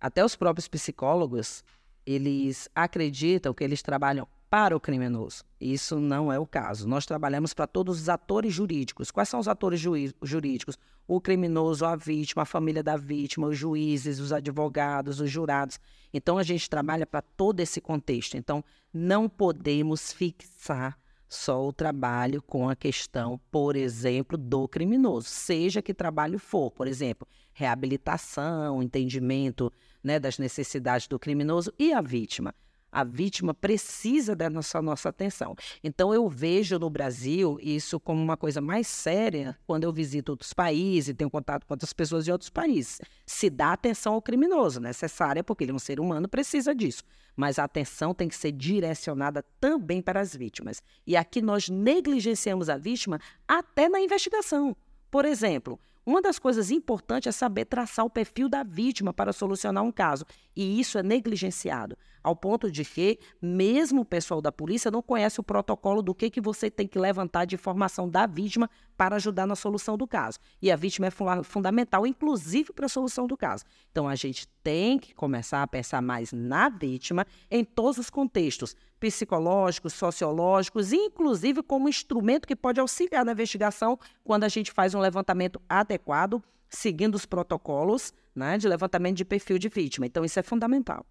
até os próprios psicólogos, eles acreditam que eles trabalham para o criminoso. Isso não é o caso. Nós trabalhamos para todos os atores jurídicos. Quais são os atores jurídicos? O criminoso, a vítima, a família da vítima, os juízes, os advogados, os jurados. Então a gente trabalha para todo esse contexto. Então não podemos fixar só o trabalho com a questão, por exemplo, do criminoso, seja que trabalho for, por exemplo, reabilitação, entendimento né, das necessidades do criminoso e a vítima a vítima precisa da nossa, nossa atenção. Então, eu vejo no Brasil isso como uma coisa mais séria quando eu visito outros países, tenho contato com outras pessoas de outros países. Se dá atenção ao criminoso, necessária, porque ele é um ser humano, precisa disso. Mas a atenção tem que ser direcionada também para as vítimas. E aqui nós negligenciamos a vítima até na investigação. Por exemplo, uma das coisas importantes é saber traçar o perfil da vítima para solucionar um caso, e isso é negligenciado, ao ponto de que mesmo o pessoal da polícia não conhece o protocolo do que, que você tem que levantar de informação da vítima para ajudar na solução do caso. E a vítima é fundamental, inclusive para a solução do caso. Então a gente tem que começar a pensar mais na vítima em todos os contextos, psicológicos, sociológicos, inclusive como instrumento que pode auxiliar na investigação quando a gente faz um levantamento adequado, seguindo os protocolos né, de levantamento de perfil de vítima. Então, isso é fundamental.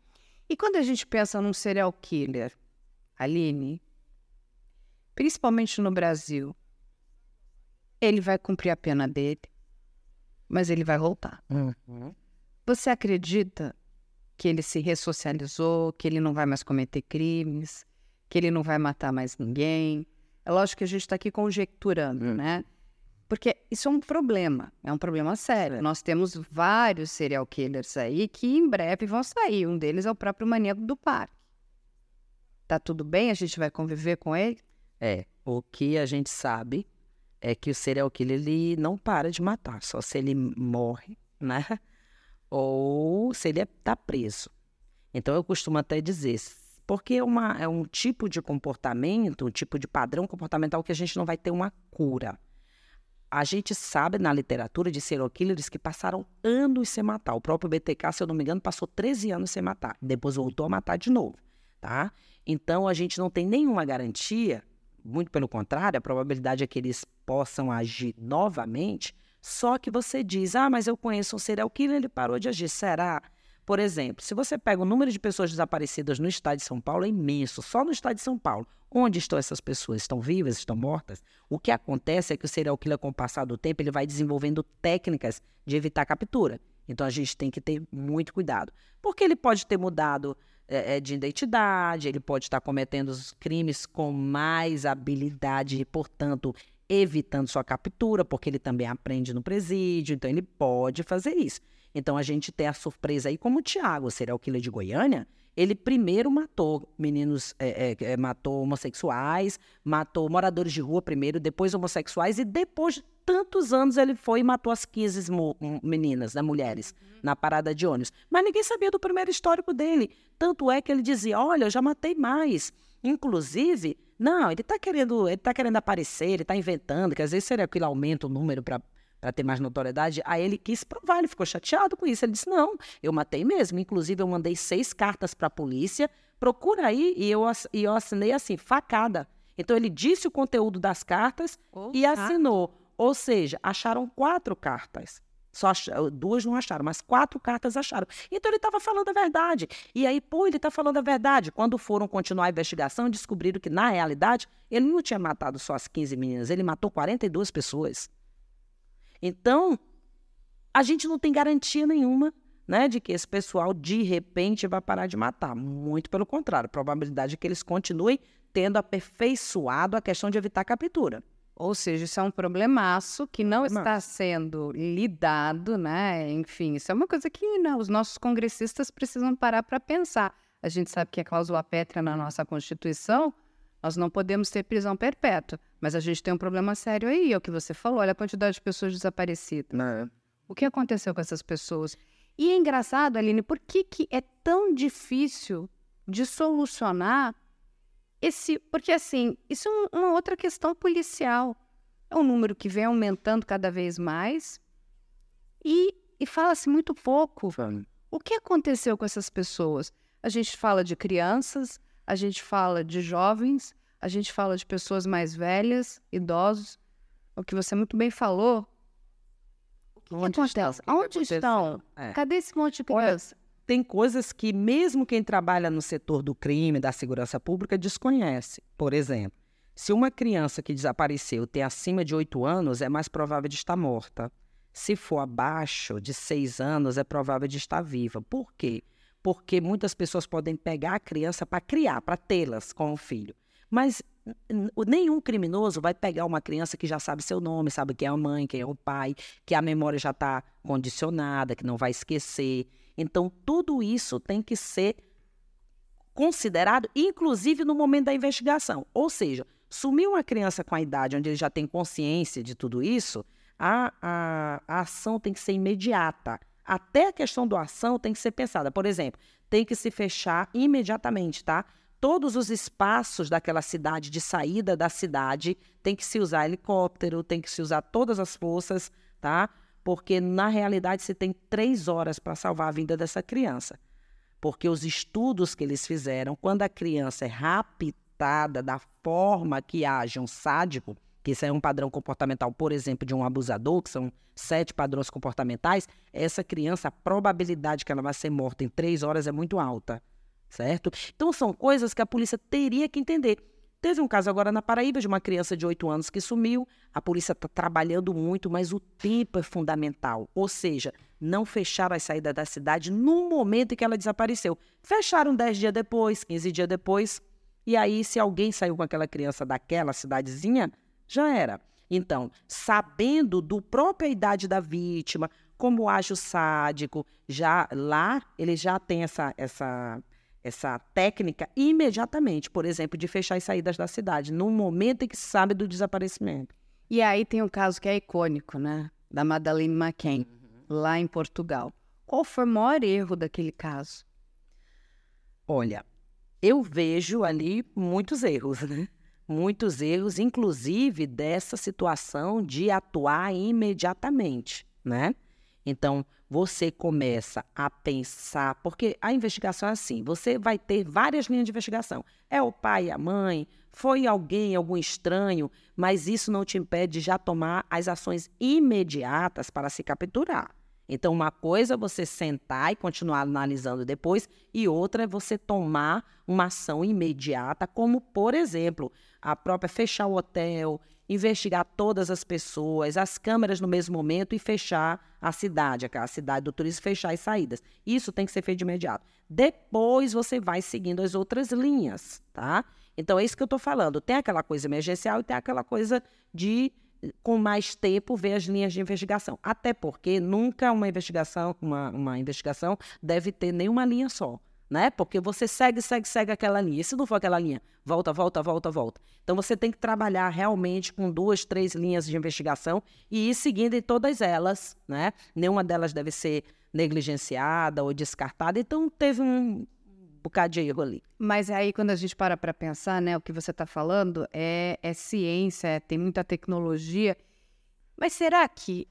E quando a gente pensa num serial killer, Aline, principalmente no Brasil, ele vai cumprir a pena dele, mas ele vai voltar. Uhum. Você acredita que ele se ressocializou, que ele não vai mais cometer crimes, que ele não vai matar mais ninguém. É lógico que a gente está aqui conjecturando, hum. né? Porque isso é um problema, é um problema sério. É. Nós temos vários serial killers aí que em breve vão sair. Um deles é o próprio maníaco do parque. Tá tudo bem? A gente vai conviver com ele? É. O que a gente sabe é que o serial killer ele não para de matar, só se ele morre, né? ou se ele está preso. Então eu costumo até dizer, porque é, uma, é um tipo de comportamento, um tipo de padrão comportamental que a gente não vai ter uma cura. A gente sabe na literatura de serial killers que passaram anos sem matar. O próprio BTK, se eu não me engano, passou 13 anos sem matar. Depois voltou a matar de novo, tá? Então a gente não tem nenhuma garantia, muito pelo contrário, a probabilidade é que eles possam agir novamente só que você diz, ah, mas eu conheço um serial killer, ele parou de agir. Será? Por exemplo, se você pega o número de pessoas desaparecidas no estado de São Paulo, é imenso, só no estado de São Paulo. Onde estão essas pessoas? Estão vivas? Estão mortas? O que acontece é que o serial killer, com o passar do tempo, ele vai desenvolvendo técnicas de evitar a captura. Então a gente tem que ter muito cuidado. Porque ele pode ter mudado é, de identidade, ele pode estar cometendo os crimes com mais habilidade e, portanto, evitando sua captura, porque ele também aprende no presídio, então ele pode fazer isso. Então a gente tem a surpresa aí, como o Tiago, serial killer de Goiânia, ele primeiro matou meninos, é, é, é, matou homossexuais, matou moradores de rua primeiro, depois homossexuais, e depois de tantos anos ele foi e matou as 15 meninas, né, mulheres, uhum. na parada de ônibus. Mas ninguém sabia do primeiro histórico dele. Tanto é que ele dizia: olha, eu já matei mais. Inclusive, não, ele está querendo, ele tá querendo aparecer, ele está inventando, que às vezes seria que ele aumenta o número para para ter mais notoriedade, aí ele quis provar, ele ficou chateado com isso. Ele disse: Não, eu matei mesmo. Inclusive, eu mandei seis cartas para a polícia, procura aí, e eu, e eu assinei assim, facada. Então, ele disse o conteúdo das cartas oh, e assinou. Ou seja, acharam quatro cartas. Só ach... duas não acharam, mas quatro cartas acharam. Então ele estava falando a verdade. E aí, pô, ele está falando a verdade. Quando foram continuar a investigação, descobriram que, na realidade, ele não tinha matado só as 15 meninas, ele matou 42 pessoas. Então, a gente não tem garantia nenhuma né, de que esse pessoal de repente vai parar de matar. Muito pelo contrário, a probabilidade é que eles continuem tendo aperfeiçoado a questão de evitar a captura. Ou seja, isso é um problemaço que não está sendo lidado, né? Enfim, isso é uma coisa que né, os nossos congressistas precisam parar para pensar. A gente sabe que a cláusula pétrea na nossa Constituição nós não podemos ter prisão perpétua, mas a gente tem um problema sério aí, é o que você falou, olha a quantidade de pessoas desaparecidas. É. O que aconteceu com essas pessoas? E é engraçado, Aline, por que, que é tão difícil de solucionar esse. Porque, assim, isso é uma outra questão policial. É um número que vem aumentando cada vez mais e, e fala-se muito pouco. O que aconteceu com essas pessoas? A gente fala de crianças, a gente fala de jovens, a gente fala de pessoas mais velhas, idosos. O que você muito bem falou. O que, Onde acontece? Onde estão? É. Cadê esse monte de criança? Olha, tem coisas que mesmo quem trabalha no setor do crime, da segurança pública, desconhece. Por exemplo, se uma criança que desapareceu tem acima de 8 anos, é mais provável de estar morta. Se for abaixo de 6 anos, é provável de estar viva. Por quê? Porque muitas pessoas podem pegar a criança para criar, para tê-las com o filho. Mas nenhum criminoso vai pegar uma criança que já sabe seu nome, sabe quem é a mãe, quem é o pai, que a memória já está condicionada, que não vai esquecer. Então, tudo isso tem que ser considerado, inclusive no momento da investigação. Ou seja, sumiu uma criança com a idade onde ele já tem consciência de tudo isso, a, a, a ação tem que ser imediata. Até a questão do ação tem que ser pensada. Por exemplo, tem que se fechar imediatamente, tá? Todos os espaços daquela cidade, de saída da cidade, tem que se usar helicóptero, tem que se usar todas as forças, tá? Porque, na realidade, se tem três horas para salvar a vida dessa criança. Porque os estudos que eles fizeram, quando a criança é raptada da forma que age um sádico, que isso é um padrão comportamental, por exemplo, de um abusador, que são sete padrões comportamentais, essa criança, a probabilidade que ela vai ser morta em três horas é muito alta, certo? Então, são coisas que a polícia teria que entender. Teve um caso agora na Paraíba de uma criança de oito anos que sumiu. A polícia está trabalhando muito, mas o tempo é fundamental. Ou seja, não fecharam as saídas da cidade no momento em que ela desapareceu. Fecharam dez dias depois, quinze dias depois. E aí, se alguém saiu com aquela criança daquela cidadezinha, já era. Então, sabendo do própria idade da vítima, como age o sádico, já lá ele já tem essa, essa, essa técnica imediatamente, por exemplo, de fechar as saídas da cidade, no momento em que se sabe do desaparecimento. E aí tem um caso que é icônico, né? Da Madeleine McCain, uhum. lá em Portugal. Qual foi o maior erro daquele caso? Olha, eu vejo ali muitos erros, né? Muitos erros, inclusive dessa situação de atuar imediatamente, né? Então, você começa a pensar, porque a investigação é assim, você vai ter várias linhas de investigação. É o pai, a mãe, foi alguém, algum estranho, mas isso não te impede de já tomar as ações imediatas para se capturar. Então, uma coisa é você sentar e continuar analisando depois, e outra é você tomar uma ação imediata, como, por exemplo, a própria fechar o hotel, investigar todas as pessoas, as câmeras no mesmo momento e fechar a cidade, a cidade do turismo, fechar as saídas. Isso tem que ser feito de imediato. Depois você vai seguindo as outras linhas, tá? Então, é isso que eu estou falando. Tem aquela coisa emergencial e tem aquela coisa de com mais tempo ver as linhas de investigação. Até porque nunca uma investigação, uma, uma investigação deve ter nenhuma linha só. Né? Porque você segue, segue, segue aquela linha. E se não for aquela linha, volta, volta, volta, volta. Então você tem que trabalhar realmente com duas, três linhas de investigação e ir seguindo em todas elas, né? Nenhuma delas deve ser negligenciada ou descartada. Então teve um, bocado de ali. Mas aí, quando a gente para para pensar, né, o que você está falando é, é ciência, é, tem muita tecnologia. Mas será que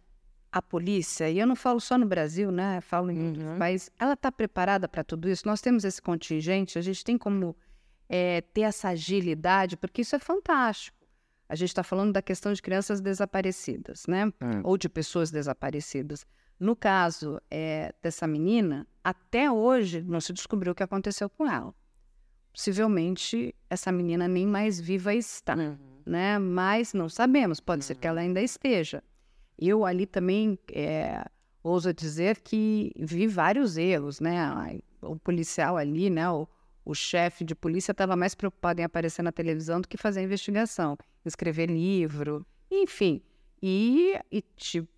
a polícia, e eu não falo só no Brasil, né, falo em outros uhum. países, ela está preparada para tudo isso? Nós temos esse contingente, a gente tem como é, ter essa agilidade, porque isso é fantástico. A gente está falando da questão de crianças desaparecidas, né? Hum. Ou de pessoas desaparecidas. No caso é, dessa menina, até hoje não se descobriu o que aconteceu com ela. Possivelmente essa menina nem mais viva está, uhum. né? Mas não sabemos, pode uhum. ser que ela ainda esteja. Eu ali também é, ouso dizer que vi vários erros, né? O policial ali, né? O, o chefe de polícia estava mais preocupado em aparecer na televisão do que fazer a investigação, escrever livro, enfim. E, e,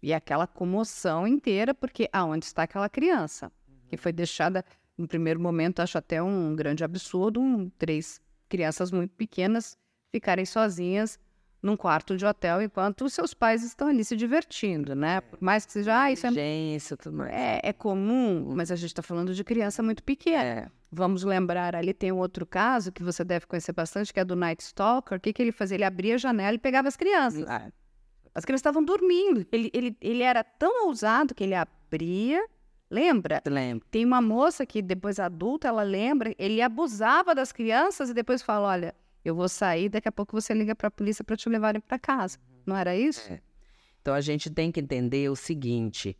e aquela comoção inteira, porque aonde está aquela criança? Que uhum. foi deixada, no primeiro momento, acho até um grande absurdo, um, três crianças muito pequenas ficarem sozinhas num quarto de hotel enquanto os seus pais estão ali se divertindo, né? É. Por mais que seja, ah, isso é, tudo mais. é, é comum, mas a gente está falando de criança muito pequena. É. Vamos lembrar, ali tem um outro caso que você deve conhecer bastante, que é do Night Stalker. O que, que ele fazia? Ele abria a janela e pegava as crianças. Ah. As crianças estavam dormindo. Ele, ele, ele era tão ousado que ele abria. Lembra? Lembro. Tem uma moça que depois adulta, ela lembra, ele abusava das crianças e depois fala: olha, eu vou sair, daqui a pouco você liga para a polícia para te levarem para casa. Não era isso? É. Então a gente tem que entender o seguinte: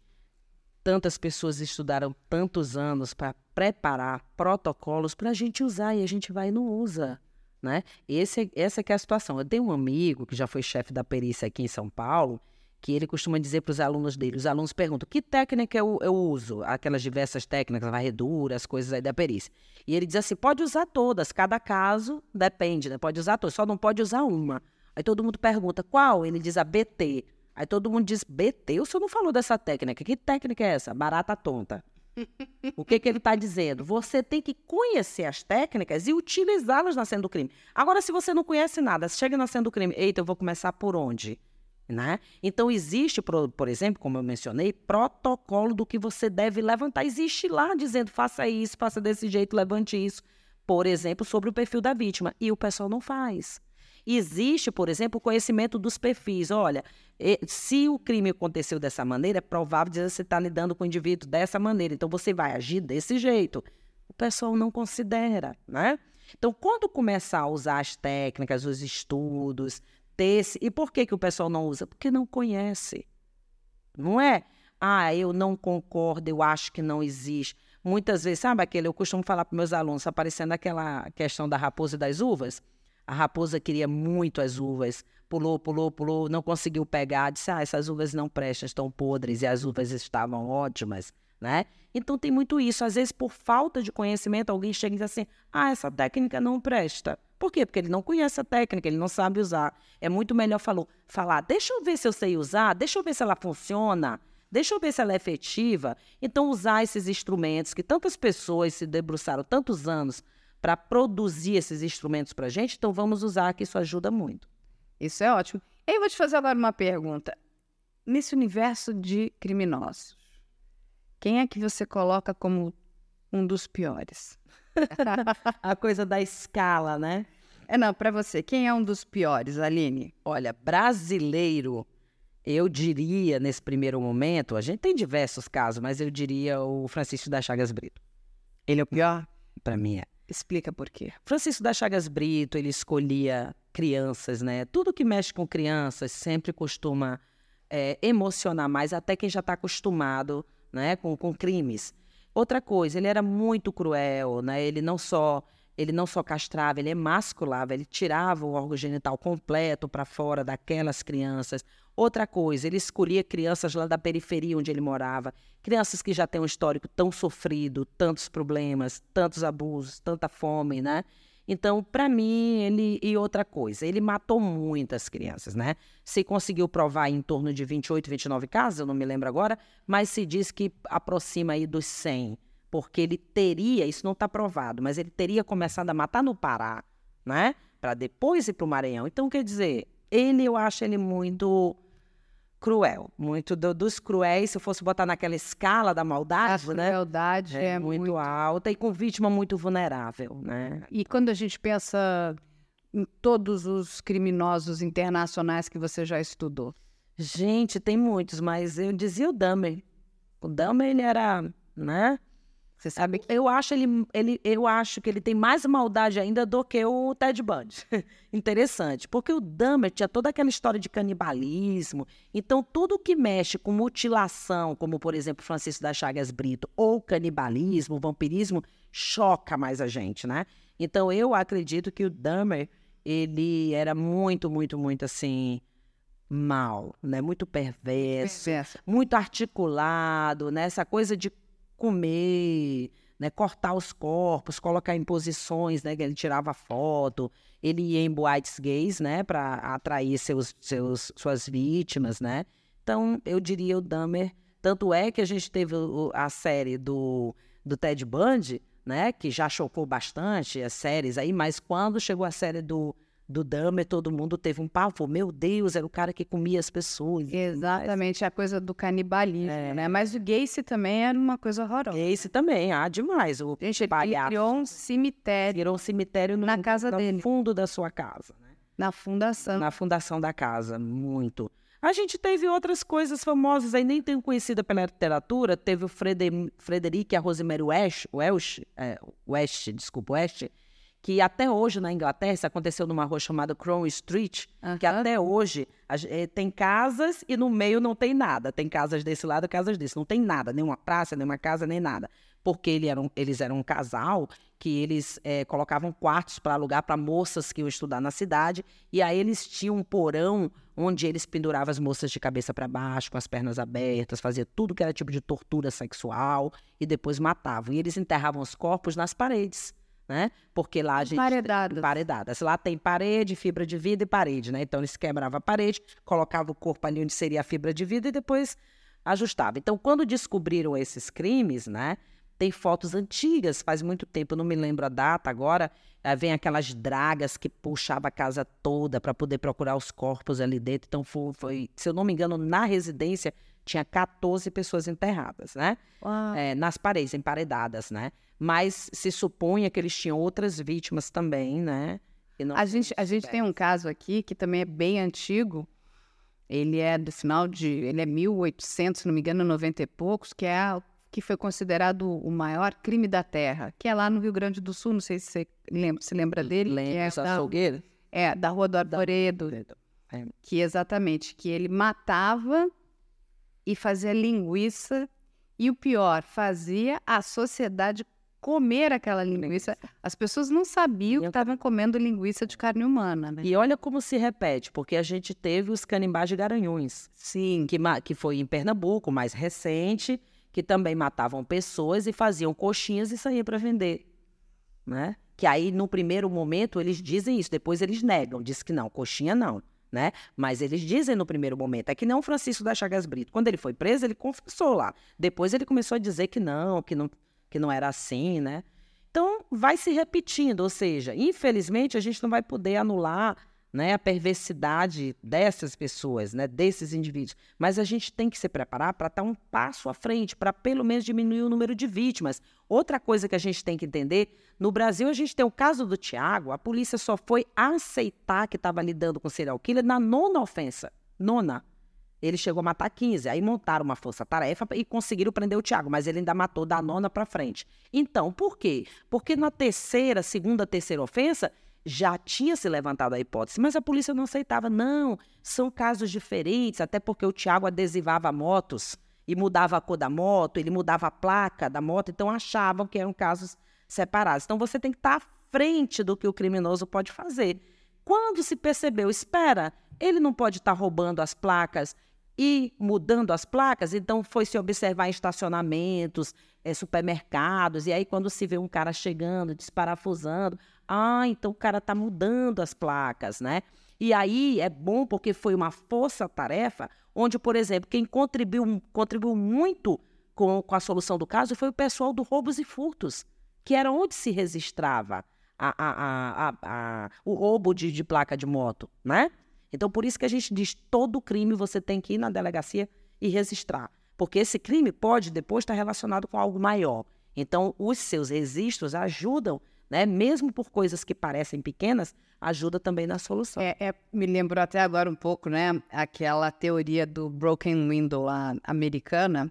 tantas pessoas estudaram tantos anos para preparar protocolos para a gente usar e a gente vai e não usa né? Esse, essa que é a situação. Eu tenho um amigo que já foi chefe da perícia aqui em São Paulo, que ele costuma dizer para os alunos dele, os alunos perguntam, que técnica eu, eu uso? Aquelas diversas técnicas, varredura, as coisas aí da perícia. E ele diz assim, pode usar todas, cada caso depende, né? Pode usar todas, só não pode usar uma. Aí todo mundo pergunta, qual? Ele diz a BT. Aí todo mundo diz, BT? O senhor não falou dessa técnica. Que técnica é essa? Barata tonta. O que, que ele está dizendo? Você tem que conhecer as técnicas e utilizá-las na cena do crime. Agora, se você não conhece nada, chega na cena do crime, eita, eu vou começar por onde? Né? Então, existe, por, por exemplo, como eu mencionei, protocolo do que você deve levantar. Existe lá dizendo, faça isso, faça desse jeito, levante isso. Por exemplo, sobre o perfil da vítima. E o pessoal não faz. Existe, por exemplo, o conhecimento dos perfis. Olha, se o crime aconteceu dessa maneira, é provável que você está lidando com o indivíduo dessa maneira. Então, você vai agir desse jeito. O pessoal não considera, né? Então, quando começar a usar as técnicas, os estudos, E por que, que o pessoal não usa? Porque não conhece. Não é? Ah, eu não concordo, eu acho que não existe. Muitas vezes, sabe aquele, eu costumo falar para meus alunos, aparecendo aquela questão da raposa e das uvas. A raposa queria muito as uvas, pulou, pulou, pulou, não conseguiu pegar, disse: Ah, essas uvas não prestam, estão podres, e as uvas estavam ótimas, né? Então tem muito isso. Às vezes, por falta de conhecimento, alguém chega e diz assim: Ah, essa técnica não presta. Por quê? Porque ele não conhece a técnica, ele não sabe usar. É muito melhor falou, falar: Deixa eu ver se eu sei usar, deixa eu ver se ela funciona. Deixa eu ver se ela é efetiva. Então, usar esses instrumentos que tantas pessoas se debruçaram tantos anos para produzir esses instrumentos para a gente, então vamos usar que isso ajuda muito. Isso é ótimo. Eu vou te fazer agora uma pergunta. Nesse universo de criminosos, quem é que você coloca como um dos piores? a coisa da escala, né? É, não, para você, quem é um dos piores, Aline? Olha, brasileiro, eu diria, nesse primeiro momento, a gente tem diversos casos, mas eu diria o Francisco da Chagas Brito. Ele é o pior? Para mim é. Explica por quê. Francisco da Chagas Brito, ele escolhia crianças, né? Tudo que mexe com crianças sempre costuma é, emocionar mais, até quem já está acostumado né, com, com crimes. Outra coisa, ele era muito cruel, né? Ele não só ele não só castrava, ele emasculava, ele tirava o órgão genital completo para fora daquelas crianças. Outra coisa, ele escolhia crianças lá da periferia onde ele morava, crianças que já têm um histórico tão sofrido, tantos problemas, tantos abusos, tanta fome, né? Então, para mim, ele. E outra coisa, ele matou muitas crianças, né? Se conseguiu provar em torno de 28, 29 casos, eu não me lembro agora, mas se diz que aproxima aí dos 100 porque ele teria, isso não está provado, mas ele teria começado a matar no Pará, né? Para depois ir para o Maranhão. Então, quer dizer, ele, eu acho ele muito cruel, muito do, dos cruéis, se eu fosse botar naquela escala da maldade, a né? A crueldade é, é muito, muito alta e com vítima muito vulnerável, né? E quando a gente pensa em todos os criminosos internacionais que você já estudou? Gente, tem muitos, mas eu dizia o Dahmer. O Dahmer, ele era, né? Você sabe que eu acho ele, ele, eu acho que ele tem mais maldade ainda do que o Ted Bundy. Interessante, porque o Dahmer tinha toda aquela história de canibalismo. Então, tudo que mexe com mutilação, como por exemplo Francisco das Chagas Brito, ou canibalismo, vampirismo, choca mais a gente, né? Então, eu acredito que o Dahmer, ele era muito, muito, muito assim mal, né? Muito perverso, perverso. muito articulado, né? Essa coisa de comer, né, cortar os corpos, colocar em posições, né, que ele tirava foto, ele ia em boates gays, né, para atrair seus, seus, suas vítimas, né. Então, eu diria o Dahmer, tanto é que a gente teve a série do, do Ted Bundy, né, que já chocou bastante as séries aí, mas quando chegou a série do do Dahmer, todo mundo teve um pavor. Meu Deus, era o cara que comia as pessoas. Exatamente, a coisa do canibalismo, é. né? Mas o Gacy também era uma coisa horrorosa. Gacy também, ah, demais. O Gente, ele criou um cemitério. Criou um cemitério no, na casa no dele. fundo da sua casa. Né? Na fundação. Na fundação da casa, muito. A gente teve outras coisas famosas aí, nem tenho conhecida pela literatura. Teve o Freder, Frederic e a Rosemary Welsh, Welsh, é, West, desculpa, West, que até hoje na Inglaterra, isso aconteceu numa rua chamada Crown Street, que até hoje a, é, tem casas e no meio não tem nada. Tem casas desse lado, casas desse. Não tem nada, nenhuma praça, nenhuma casa, nem nada. Porque ele era um, eles eram um casal que eles é, colocavam quartos para alugar para moças que iam estudar na cidade. E aí eles tinham um porão onde eles penduravam as moças de cabeça para baixo, com as pernas abertas, fazia tudo que era tipo de tortura sexual e depois matavam. E eles enterravam os corpos nas paredes né? Porque lá a gente. Paredadas. Paredadas. Lá tem parede, fibra de vida e parede, né? Então eles quebravam a parede, colocavam o corpo ali onde seria a fibra de vida e depois ajustava. Então, quando descobriram esses crimes, né? Tem fotos antigas, faz muito tempo, não me lembro a data agora. vem aquelas dragas que puxavam a casa toda para poder procurar os corpos ali dentro. Então, foi, foi, se eu não me engano, na residência tinha 14 pessoas enterradas, né? É, nas paredes, emparedadas, né? mas se supunha que eles tinham outras vítimas também, né? a gente, a gente tem um caso aqui que também é bem antigo. Ele é do final de, ele é 1800, se não me engano, 90 e poucos, que é a, que foi considerado o maior crime da Terra, que é lá no Rio Grande do Sul. Não sei se você lembra, se lembra dele. Lembra, é da, É da Rua do Arvoredo. É. Que exatamente, que ele matava e fazia linguiça e o pior, fazia a sociedade comer aquela linguiça. As pessoas não sabiam que estavam comendo linguiça de carne humana, né? E olha como se repete, porque a gente teve os canibais de Garanhuns. Sim. Que, que foi em Pernambuco, mais recente, que também matavam pessoas e faziam coxinhas e saíam para vender, né? Que aí, no primeiro momento, eles dizem isso, depois eles negam, diz que não, coxinha não. Né? Mas eles dizem no primeiro momento, é que não Francisco da Chagas Brito. Quando ele foi preso, ele confessou lá. Depois ele começou a dizer que não, que não, que não era assim, né? Então, vai se repetindo, ou seja, infelizmente a gente não vai poder anular né, a perversidade dessas pessoas, né, desses indivíduos. Mas a gente tem que se preparar para estar um passo à frente, para pelo menos diminuir o número de vítimas. Outra coisa que a gente tem que entender: no Brasil, a gente tem o caso do Tiago, a polícia só foi aceitar que estava lidando com serial killer na nona ofensa. Nona. Ele chegou a matar 15. Aí montaram uma força-tarefa e conseguiram prender o Tiago, mas ele ainda matou da nona para frente. Então, por quê? Porque na terceira, segunda, terceira ofensa, já tinha se levantado a hipótese, mas a polícia não aceitava. Não, são casos diferentes, até porque o Tiago adesivava motos e mudava a cor da moto, ele mudava a placa da moto, então achavam que eram casos separados. Então você tem que estar à frente do que o criminoso pode fazer. Quando se percebeu, espera, ele não pode estar roubando as placas e mudando as placas, então foi se observar em estacionamentos, é, supermercados, e aí quando se vê um cara chegando, desparafusando, ah, então o cara está mudando as placas, né? E aí é bom porque foi uma força-tarefa onde, por exemplo, quem contribuiu, contribuiu muito com, com a solução do caso foi o pessoal do roubos e furtos, que era onde se registrava a, a, a, o roubo de, de placa de moto, né? Então, por isso que a gente diz, todo crime você tem que ir na delegacia e registrar. Porque esse crime pode depois estar relacionado com algo maior. Então, os seus registros ajudam, né? Mesmo por coisas que parecem pequenas, ajuda também na solução. É, é, me lembrou até agora um pouco, né? Aquela teoria do broken window lá americana,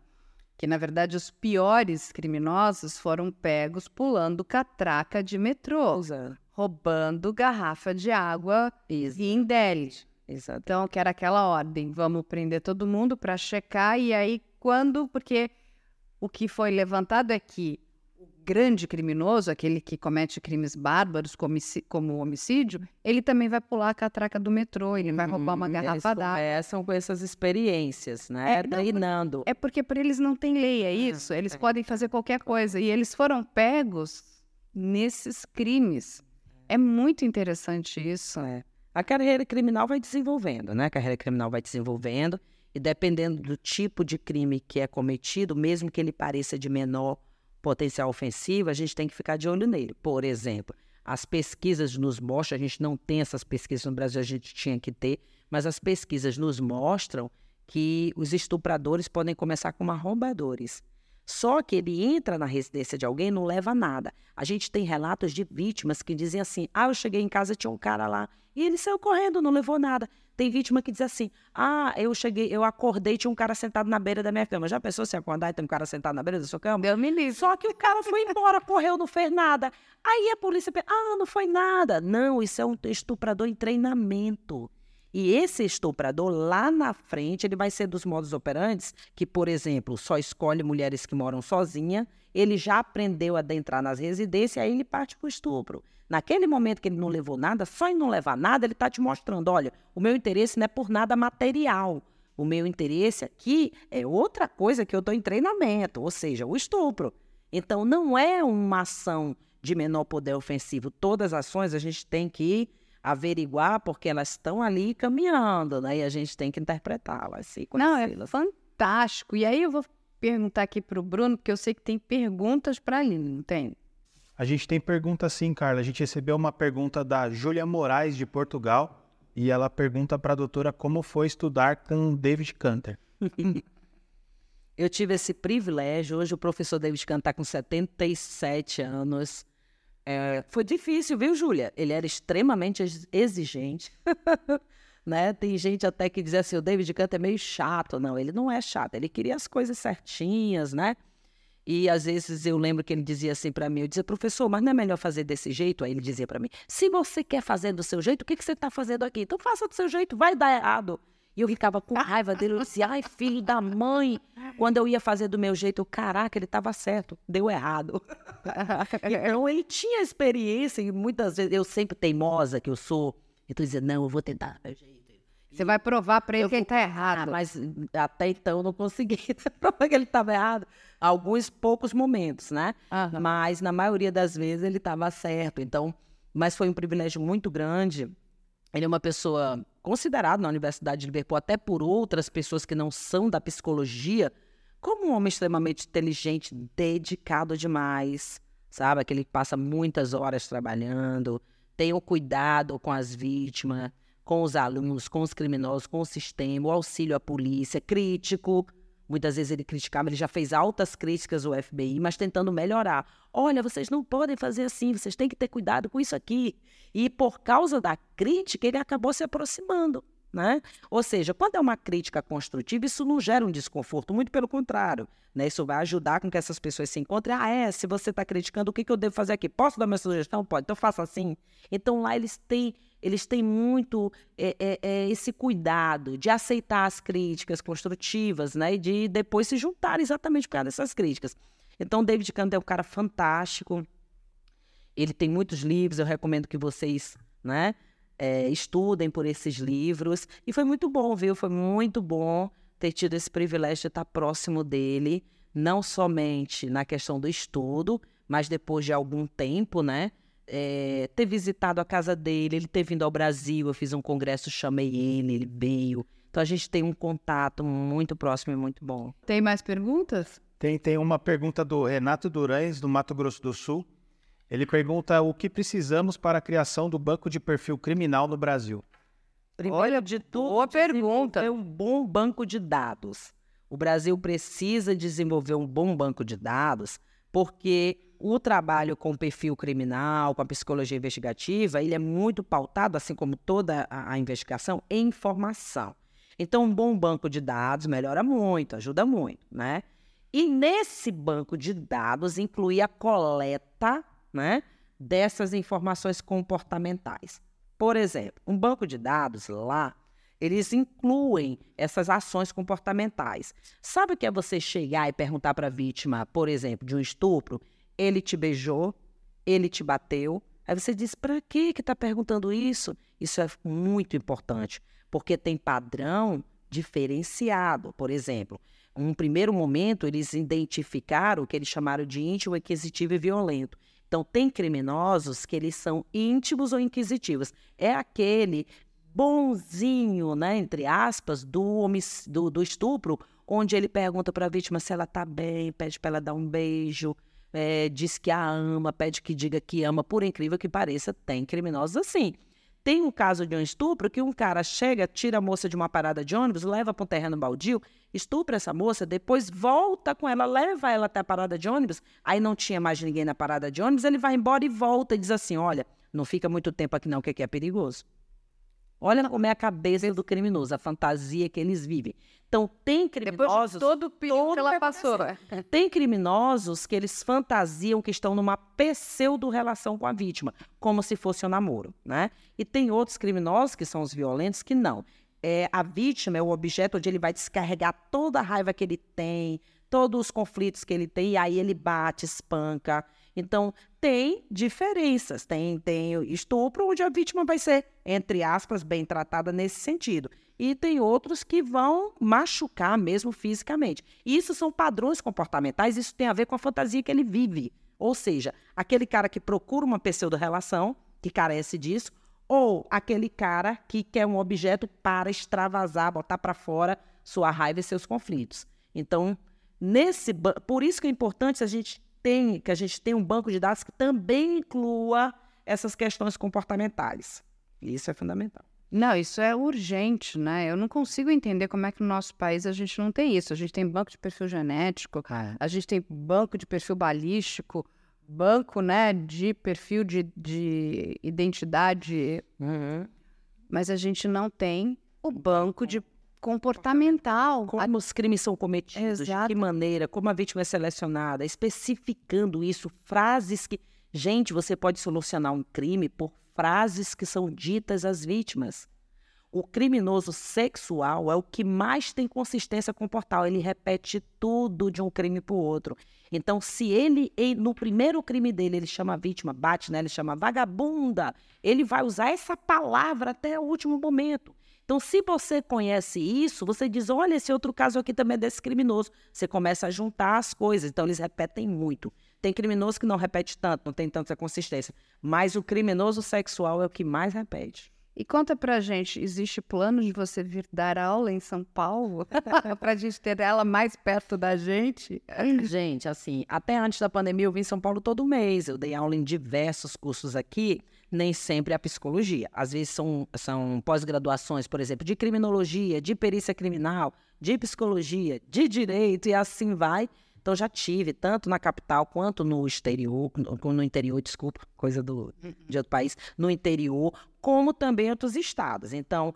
que na verdade os piores criminosos foram pegos pulando catraca de metrô, Exato. roubando garrafa de água Isso. em Delhi. Exato. Então, que era aquela ordem, vamos prender todo mundo para checar e aí quando, porque o que foi levantado é que grande criminoso, aquele que comete crimes bárbaros como, como homicídio, ele também vai pular a catraca do metrô, ele vai roubar uma Hum, garrafa eles d'água. começam com essas experiências, né? É, não, Treinando. É porque para eles não tem lei, é isso. Eles é. podem fazer qualquer coisa. E eles foram pegos nesses crimes. É muito interessante isso. É. A carreira criminal vai desenvolvendo, né? A carreira criminal vai desenvolvendo e dependendo do tipo de crime que é cometido, mesmo que ele pareça de menor potencial ofensivo, a gente tem que ficar de olho nele. Por exemplo, as pesquisas nos mostram, a gente não tem essas pesquisas no Brasil, a gente tinha que ter, mas as pesquisas nos mostram que os estupradores podem começar como arrombadores. Só que ele entra na residência de alguém e não leva nada. A gente tem relatos de vítimas que dizem assim: ah, eu cheguei em casa, tinha um cara lá, e ele saiu correndo, não levou nada. Tem vítima que diz assim: ah, eu cheguei, eu acordei, tinha um cara sentado na beira da minha cama. Já pensou se acordar e tem um cara sentado na beira da sua cama? Deus me livre. Só que o cara foi embora, correu, não fez nada. Aí a polícia pensa, ah, não foi nada. Não, isso é um estuprador em treinamento. E esse estuprador, lá na frente, ele vai ser dos modos operantes que, por exemplo, só escolhe mulheres que moram sozinha, ele já aprendeu a adentrar nas residências, aí ele parte para o estupro. Naquele momento que ele não levou nada, só em não levar nada, ele está te mostrando, olha, o meu interesse não é por nada material. O meu interesse aqui é outra coisa que eu estou em treinamento, ou seja, o estupro. Então, não é uma ação de menor poder ofensivo. Todas as ações a gente tem que averiguar porque elas estão ali caminhando, né? E a gente tem que interpretá-las. e Não, é fantástico. E aí eu vou perguntar aqui para o Bruno, porque eu sei que tem perguntas para Aline, não tem? A gente tem pergunta sim, Carla. A gente recebeu uma pergunta da Júlia Moraes, de Portugal, e ela pergunta para a doutora como foi estudar com David Canter. Eu tive esse privilégio. Hoje o professor David Kahn está com 77 anos. É, foi difícil, viu, Júlia? Ele era extremamente ex- exigente. né? Tem gente até que diz assim, o David Kahn é meio chato. Não, ele não é chato. Ele queria as coisas certinhas, né? E às vezes eu lembro que ele dizia assim para mim, eu dizia, professor, mas não é melhor fazer desse jeito? Aí ele dizia para mim, se você quer fazer do seu jeito, o que, que você está fazendo aqui? Então faça do seu jeito, vai dar errado. E eu ficava com raiva dele, eu dizia, ai, filho da mãe. Quando eu ia fazer do meu jeito, eu, caraca, ele estava certo, deu errado. então ele tinha experiência e muitas vezes, eu sempre teimosa que eu sou, então eu dizia, não, eu vou tentar do meu jeito. Você vai provar para ele Eu que ele está Ah, errado. mas até então eu não consegui provar que ele estava errado. Alguns poucos momentos, né? Aham. Mas na maioria das vezes ele estava certo. Então, mas foi um privilégio muito grande. Ele é uma pessoa considerada na Universidade de Liverpool, até por outras pessoas que não são da psicologia, como um homem extremamente inteligente, dedicado demais, sabe? Aquele que passa muitas horas trabalhando, tem o cuidado com as vítimas, com os alunos, com os criminosos, com o sistema, o auxílio à polícia, crítico. Muitas vezes ele criticava, ele já fez altas críticas ao FBI, mas tentando melhorar. Olha, vocês não podem fazer assim, vocês têm que ter cuidado com isso aqui. E por causa da crítica, ele acabou se aproximando. Né? Ou seja, quando é uma crítica construtiva, isso não gera um desconforto, muito pelo contrário. Né? Isso vai ajudar com que essas pessoas se encontrem. Ah, é, se você está criticando, o que, que eu devo fazer aqui? Posso dar minha sugestão? Pode, então faça assim. Então lá eles têm eles têm muito é, é, é, esse cuidado de aceitar as críticas construtivas, né? E de depois se juntar exatamente por causa dessas críticas. Então, David Canto é um cara fantástico. Ele tem muitos livros, eu recomendo que vocês, né? É, estudem por esses livros. E foi muito bom, viu? Foi muito bom ter tido esse privilégio de estar próximo dele, não somente na questão do estudo, mas depois de algum tempo, né? É, ter visitado a casa dele, ele ter vindo ao Brasil, eu fiz um congresso, chamei ele, ele veio. Então a gente tem um contato muito próximo e muito bom. Tem mais perguntas? Tem, tem uma pergunta do Renato Durães, do Mato Grosso do Sul. Ele pergunta o que precisamos para a criação do banco de perfil criminal no Brasil. Primeiro Olha, de tudo, boa pergunta. É um bom banco de dados. O Brasil precisa desenvolver um bom banco de dados, porque o trabalho com perfil criminal, com a psicologia investigativa, ele é muito pautado, assim como toda a, a investigação, em informação. Então, um bom banco de dados melhora muito, ajuda muito, né? E nesse banco de dados incluir a coleta né, dessas informações comportamentais. Por exemplo, um banco de dados lá, eles incluem essas ações comportamentais. Sabe o que é você chegar e perguntar para a vítima, por exemplo, de um estupro? Ele te beijou, ele te bateu. Aí você diz: para que que está perguntando isso? Isso é muito importante, porque tem padrão diferenciado. Por exemplo, um primeiro momento eles identificaram o que eles chamaram de íntimo, aquisitivo e violento. Então, tem criminosos que eles são íntimos ou inquisitivos. É aquele bonzinho, né, entre aspas, do, do, do estupro, onde ele pergunta para a vítima se ela está bem, pede para ela dar um beijo, é, diz que a ama, pede que diga que ama. Por incrível que pareça, tem criminosos assim. Tem um caso de um estupro que um cara chega, tira a moça de uma parada de ônibus, leva para um terreno baldio, estupra essa moça, depois volta com ela, leva ela até a parada de ônibus, aí não tinha mais ninguém na parada de ônibus, ele vai embora e volta e diz assim: olha, não fica muito tempo aqui não, que aqui é perigoso. Olha como é a cabeça do criminoso, a fantasia que eles vivem. Então, tem criminosos. Depois todo o perigo que ela passou. Tem criminosos que eles fantasiam que estão numa pseudo-relação com a vítima, como se fosse um namoro, né? E tem outros criminosos, que são os violentos, que não. É, a vítima é o objeto onde ele vai descarregar toda a raiva que ele tem, todos os conflitos que ele tem, e aí ele bate, espanca. Então, tem diferenças. Tem, tem estupro, onde a vítima vai ser, entre aspas, bem tratada nesse sentido. E tem outros que vão machucar mesmo fisicamente. Isso são padrões comportamentais, isso tem a ver com a fantasia que ele vive. Ou seja, aquele cara que procura uma pseudo-relação, que carece disso, ou aquele cara que quer um objeto para extravasar, botar para fora sua raiva e seus conflitos. Então, nesse por isso que é importante a gente tem, que a gente tenha um banco de dados que também inclua essas questões comportamentais. Isso é fundamental. Não, isso é urgente, né? Eu não consigo entender como é que no nosso país a gente não tem isso. A gente tem banco de perfil genético, é. a gente tem banco de perfil balístico, banco, né, de perfil de, de identidade, uhum. mas a gente não tem o banco de comportamental. Como os crimes são cometidos, Exato. de que maneira, como a vítima é selecionada, especificando isso, frases que. Gente, você pode solucionar um crime por frases que são ditas às vítimas. O criminoso sexual é o que mais tem consistência comportal. Ele repete tudo de um crime para o outro. Então, se ele, no primeiro crime dele, ele chama a vítima, bate, né? Ele chama vagabunda. Ele vai usar essa palavra até o último momento. Então, se você conhece isso, você diz: olha, esse outro caso aqui também é desse criminoso. Você começa a juntar as coisas. Então, eles repetem muito. Tem criminoso que não repete tanto, não tem tanta consistência. Mas o criminoso sexual é o que mais repete. E conta pra gente, existe plano de você vir dar aula em São Paulo? pra gente ter ela mais perto da gente? Gente, assim, até antes da pandemia eu vim em São Paulo todo mês. Eu dei aula em diversos cursos aqui, nem sempre a psicologia. Às vezes são, são pós-graduações, por exemplo, de criminologia, de perícia criminal, de psicologia, de direito e assim vai. Então já tive, tanto na capital quanto no exterior, no, no interior, desculpa, coisa do, uhum. de outro país, no interior, como também em outros estados. Então,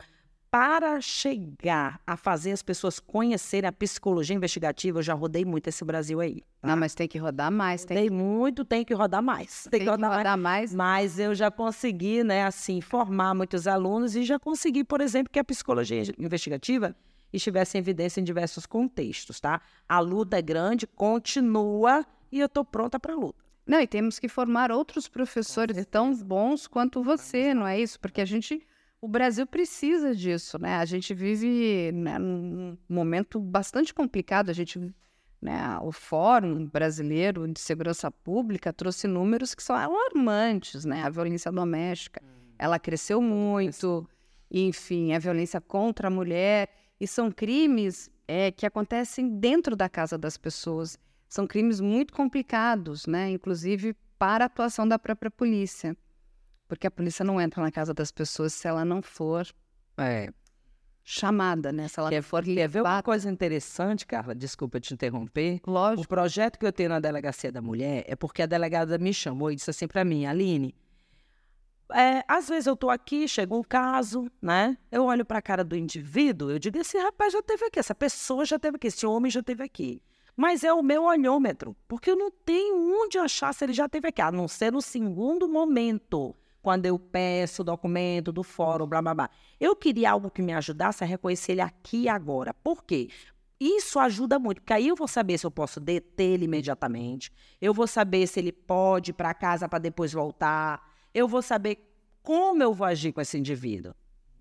para chegar a fazer as pessoas conhecerem a psicologia investigativa, eu já rodei muito esse Brasil aí. Tá? Não, mas tem que rodar mais. Tem rodei que... muito, tem que rodar mais. Tem, tem que, rodar, que rodar mais. mais. Mas eu já consegui, né, assim, formar muitos alunos e já consegui, por exemplo, que a psicologia investigativa estivesse em evidência em diversos contextos, tá? A luta é grande, continua e eu estou pronta para a luta. Não, e temos que formar outros professores tão bons quanto você, não é isso? Porque a gente o Brasil precisa disso, né? A gente vive né, num momento bastante complicado. A gente, né, o Fórum Brasileiro de Segurança Pública trouxe números que são alarmantes, né? A violência doméstica, hum. ela cresceu muito. Enfim, a violência contra a mulher e são crimes é, que acontecem dentro da casa das pessoas. São crimes muito complicados, né? Inclusive para a atuação da própria polícia. Porque a polícia não entra na casa das pessoas se ela não for é, chamada, né? Se ela quer, for quer ver uma coisa interessante, Carla? Desculpa te interromper. Lógico. O projeto que eu tenho na Delegacia da Mulher é porque a delegada me chamou e disse assim para mim, Aline, é, às vezes eu estou aqui, chega um caso, né? Eu olho para a cara do indivíduo, eu digo, esse rapaz já teve aqui, essa pessoa já teve aqui, esse homem já teve aqui. Mas é o meu olhômetro, porque eu não tenho onde achar se ele já teve aqui, a não ser no segundo momento quando eu peço o documento do fórum, blá, blá, blá. Eu queria algo que me ajudasse a reconhecer ele aqui e agora. Por quê? Isso ajuda muito, porque aí eu vou saber se eu posso deter ele imediatamente, eu vou saber se ele pode ir para casa para depois voltar, eu vou saber como eu vou agir com esse indivíduo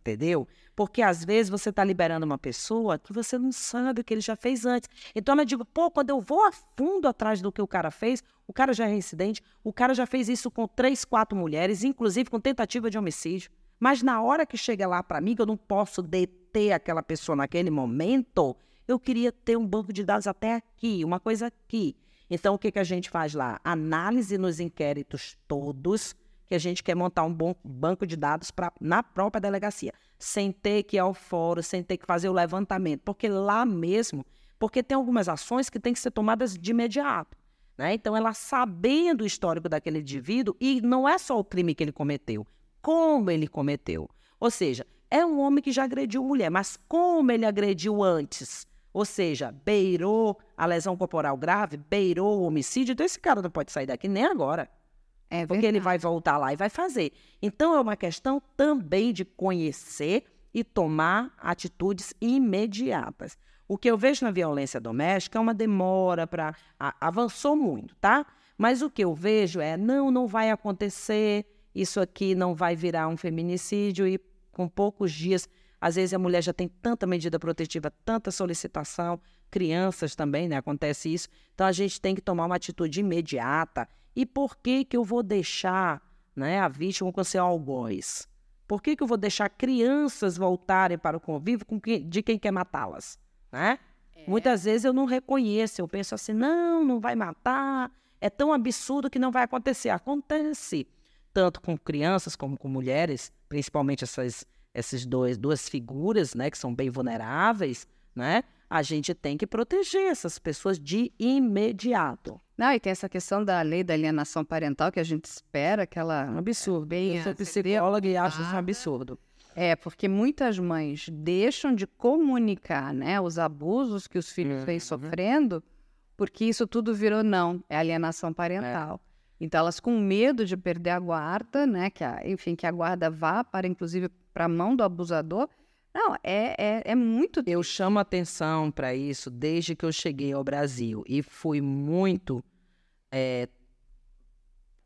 entendeu? Porque às vezes você está liberando uma pessoa que você não sabe o que ele já fez antes. Então eu digo, pô, quando eu vou a fundo atrás do que o cara fez, o cara já é reincidente, o cara já fez isso com três, quatro mulheres, inclusive com tentativa de homicídio. Mas na hora que chega lá para mim, que eu não posso deter aquela pessoa naquele momento, eu queria ter um banco de dados até aqui, uma coisa aqui. Então, o que, que a gente faz lá? Análise nos inquéritos todos, que a gente quer montar um bom banco de dados pra, na própria delegacia, sem ter que ir ao fórum, sem ter que fazer o levantamento, porque lá mesmo, porque tem algumas ações que têm que ser tomadas de imediato. Né? Então, ela sabendo o histórico daquele indivíduo, e não é só o crime que ele cometeu, como ele cometeu. Ou seja, é um homem que já agrediu mulher, mas como ele agrediu antes? Ou seja, beirou a lesão corporal grave, beirou o homicídio, então esse cara não pode sair daqui nem agora. É porque ele vai voltar lá e vai fazer. Então, é uma questão também de conhecer e tomar atitudes imediatas. O que eu vejo na violência doméstica é uma demora para. Avançou muito, tá? Mas o que eu vejo é: não, não vai acontecer, isso aqui não vai virar um feminicídio e com poucos dias. Às vezes a mulher já tem tanta medida protetiva, tanta solicitação, crianças também, né? Acontece isso. Então a gente tem que tomar uma atitude imediata e por que, que eu vou deixar né, a vítima com seu algoz? Por que, que eu vou deixar crianças voltarem para o convívio com quem, de quem quer matá-las? Né? É. Muitas vezes eu não reconheço, eu penso assim, não, não vai matar, é tão absurdo que não vai acontecer. Acontece, tanto com crianças como com mulheres, principalmente essas, essas dois, duas figuras né, que são bem vulneráveis, né? A gente tem que proteger essas pessoas de imediato. Não, e tem essa questão da lei da alienação parental que a gente espera que ela. Um absurdo. Bem, eu sou psicóloga e acho isso um absurdo. É, porque muitas mães deixam de comunicar né, os abusos que os filhos uhum. vêm sofrendo, porque isso tudo virou não, é alienação parental. É. Então, elas com medo de perder a guarda, né, que a, enfim, que a guarda vá para, inclusive, para a mão do abusador, não, é, é, é muito. Eu chamo atenção para isso desde que eu cheguei ao Brasil e fui muito é,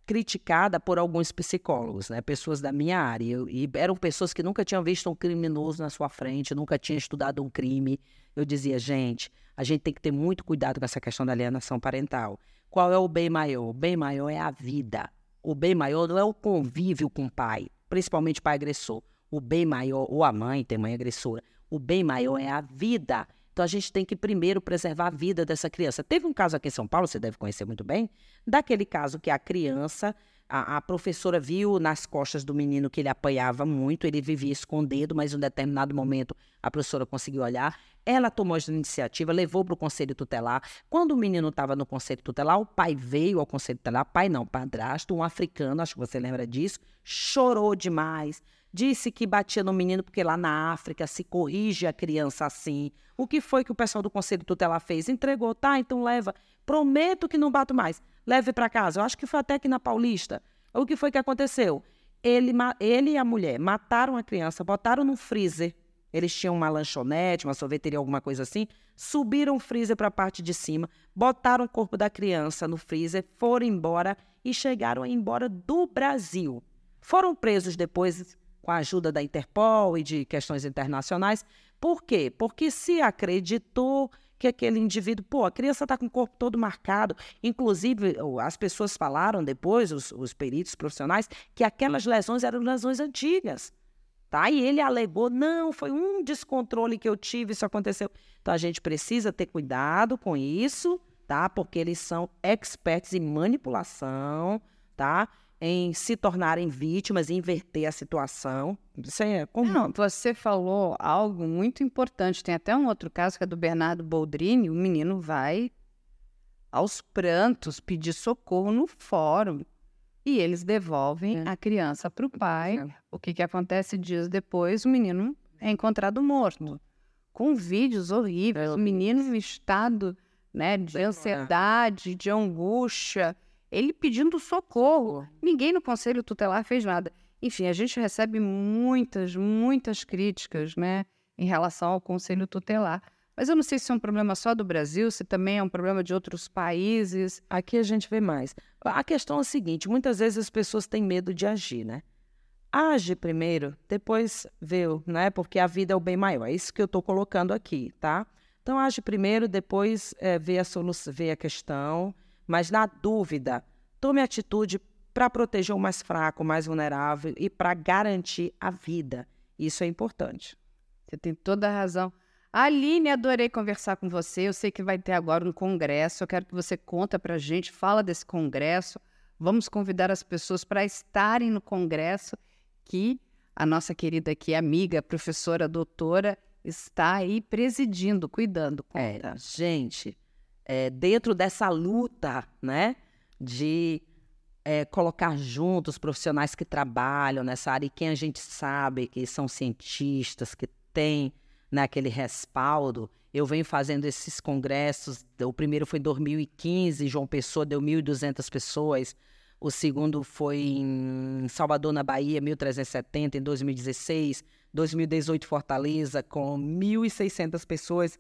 criticada por alguns psicólogos, né? pessoas da minha área. e eram pessoas que nunca tinham visto um criminoso na sua frente, nunca tinham estudado um crime. Eu dizia, gente, a gente tem que ter muito cuidado com essa questão da alienação parental. Qual é o bem maior? O bem maior é a vida. O bem maior não é o convívio com o pai, principalmente pai agressor. O bem maior, ou a mãe tem mãe agressora, o bem maior é a vida. Então a gente tem que primeiro preservar a vida dessa criança. Teve um caso aqui em São Paulo, você deve conhecer muito bem, daquele caso que a criança, a, a professora viu nas costas do menino que ele apanhava muito, ele vivia escondido, mas em um determinado momento a professora conseguiu olhar. Ela tomou essa iniciativa, levou para o conselho tutelar. Quando o menino estava no conselho tutelar, o pai veio ao conselho tutelar, pai não, padrasto, um africano, acho que você lembra disso, chorou demais disse que batia no menino porque lá na África se corrige a criança assim. O que foi que o pessoal do Conselho Tutelar fez? Entregou, tá, então leva. Prometo que não bato mais. Leve para casa. Eu acho que foi até aqui na Paulista. O que foi que aconteceu? Ele, ele e a mulher mataram a criança, botaram no freezer. Eles tinham uma lanchonete, uma sorveteria, alguma coisa assim. Subiram o freezer para a parte de cima, botaram o corpo da criança no freezer, foram embora e chegaram embora do Brasil. Foram presos depois com a ajuda da Interpol e de questões internacionais. Por quê? Porque se acreditou que aquele indivíduo, pô, a criança está com o corpo todo marcado. Inclusive, as pessoas falaram depois, os, os peritos profissionais, que aquelas lesões eram lesões antigas. Tá? E ele alegou, não, foi um descontrole que eu tive, isso aconteceu. Então a gente precisa ter cuidado com isso, tá? Porque eles são experts em manipulação, tá? Em se tornarem vítimas e inverter a situação. Isso é comum. Não, você falou algo muito importante. Tem até um outro caso que é do Bernardo Boldrini. O menino vai aos prantos pedir socorro no fórum e eles devolvem é. a criança para o pai. É. O que, que acontece dias depois? O menino é encontrado morto, com vídeos horríveis. É. O menino em estado né, de ansiedade, de angústia, ele pedindo socorro. Ninguém no conselho tutelar fez nada. Enfim, a gente recebe muitas, muitas críticas, né, em relação ao conselho tutelar. Mas eu não sei se é um problema só do Brasil, se também é um problema de outros países. Aqui a gente vê mais. A questão é a seguinte: muitas vezes as pessoas têm medo de agir, né? Age primeiro, depois vê, né? Porque a vida é o bem maior. É isso que eu estou colocando aqui, tá? Então, age primeiro, depois é, vê, a solução, vê a questão, mas na dúvida, tome atitude para proteger o mais fraco, o mais vulnerável e para garantir a vida. Isso é importante. Você tem toda a razão. Aline, adorei conversar com você. Eu sei que vai ter agora um congresso. Eu quero que você conta para a gente, fala desse congresso. Vamos convidar as pessoas para estarem no congresso que a nossa querida aqui, amiga, professora, doutora está aí presidindo, cuidando. É, gente, é, dentro dessa luta, né, de é, colocar juntos os profissionais que trabalham nessa área e quem a gente sabe que são cientistas, que têm né, aquele respaldo. Eu venho fazendo esses congressos. O primeiro foi em 2015, João Pessoa deu 1.200 pessoas. O segundo foi em Salvador, na Bahia, 1.370, em 2016. 2018 Fortaleza com 1.600 pessoas.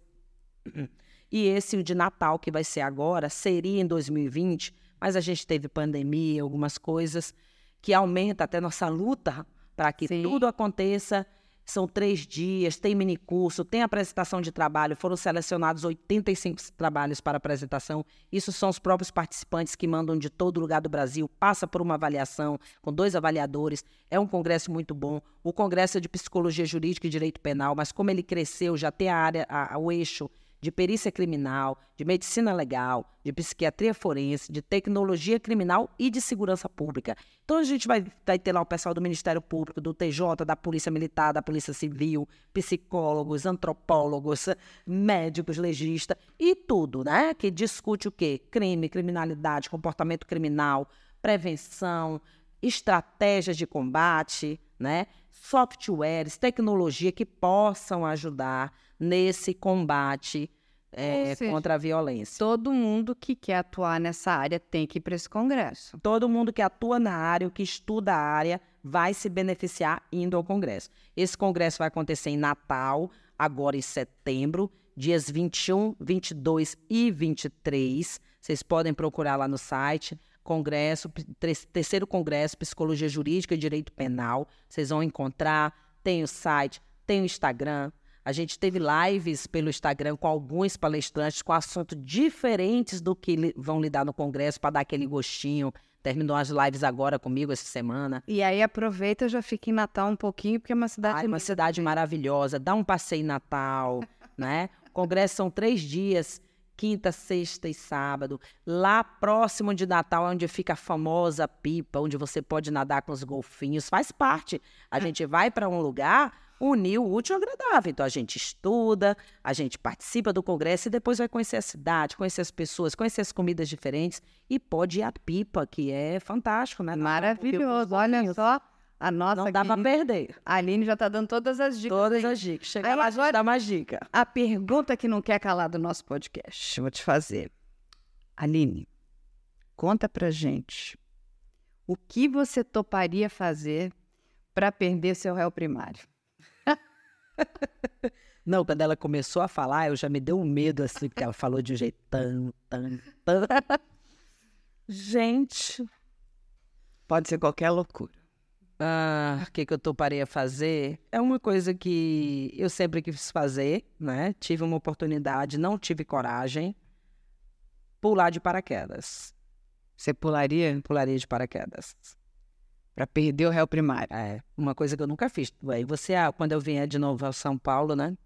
E esse o de Natal que vai ser agora seria em 2020, mas a gente teve pandemia, algumas coisas que aumenta até nossa luta para que Sim. tudo aconteça são três dias, tem minicurso, tem apresentação de trabalho. Foram selecionados 85 trabalhos para apresentação. Isso são os próprios participantes que mandam de todo lugar do Brasil, passa por uma avaliação com dois avaliadores. É um congresso muito bom. O congresso é de psicologia jurídica e direito penal, mas como ele cresceu, já tem a área, a, a, o eixo de perícia criminal, de medicina legal, de psiquiatria forense, de tecnologia criminal e de segurança pública. Então a gente vai, vai ter lá o pessoal do Ministério Público, do TJ, da Polícia Militar, da Polícia Civil, psicólogos, antropólogos, médicos, legistas e tudo, né? Que discute o quê? Crime, criminalidade, comportamento criminal, prevenção, estratégias de combate, né? Softwares, tecnologia que possam ajudar nesse combate é, seja, contra a violência. Todo mundo que quer atuar nessa área tem que ir para esse congresso. Todo mundo que atua na área, que estuda a área, vai se beneficiar indo ao congresso. Esse congresso vai acontecer em Natal, agora em setembro, dias 21, 22 e 23. Vocês podem procurar lá no site. Congresso, terceiro congresso, Psicologia Jurídica e Direito Penal. Vocês vão encontrar, tem o site, tem o Instagram, a gente teve lives pelo Instagram com alguns palestrantes com assuntos diferentes do que vão lidar no Congresso para dar aquele gostinho. Terminou as lives agora comigo essa semana. E aí aproveita, já fica em Natal um pouquinho, porque é uma cidade. Ai, uma cidade maravilhosa. Dá um passeio em Natal, né? O congresso são três dias quinta, sexta e sábado. Lá próximo de Natal, é onde fica a famosa pipa, onde você pode nadar com os golfinhos, faz parte. A gente vai para um lugar unir o útil ao agradável. Então a gente estuda, a gente participa do congresso e depois vai conhecer a cidade, conhecer as pessoas, conhecer as comidas diferentes e pode ir à pipa, que é fantástico, né? Maravilhoso. Olha só, A nossa Não dá pra querida- perder. A Aline já tá dando todas as dicas. Todas aí. as dicas. Chega Aí lá, agora- dá mais dica. A pergunta que não quer calar do nosso podcast, vou te fazer. Aline, conta pra gente. O que você toparia fazer para perder seu réu primário? Não, quando ela começou a falar, eu já me deu um medo assim, porque ela falou de um jeito tan, tan, tan. Gente, Pode ser qualquer loucura. ah, o que, que eu toparei a fazer? É uma coisa que eu sempre quis fazer, né? Tive uma oportunidade, não tive coragem. Pular de paraquedas. Você pularia Pularia de paraquedas. Para perder o réu primário? É, uma coisa que eu nunca fiz. Aí você, ah, quando eu vier de novo ao São Paulo, né?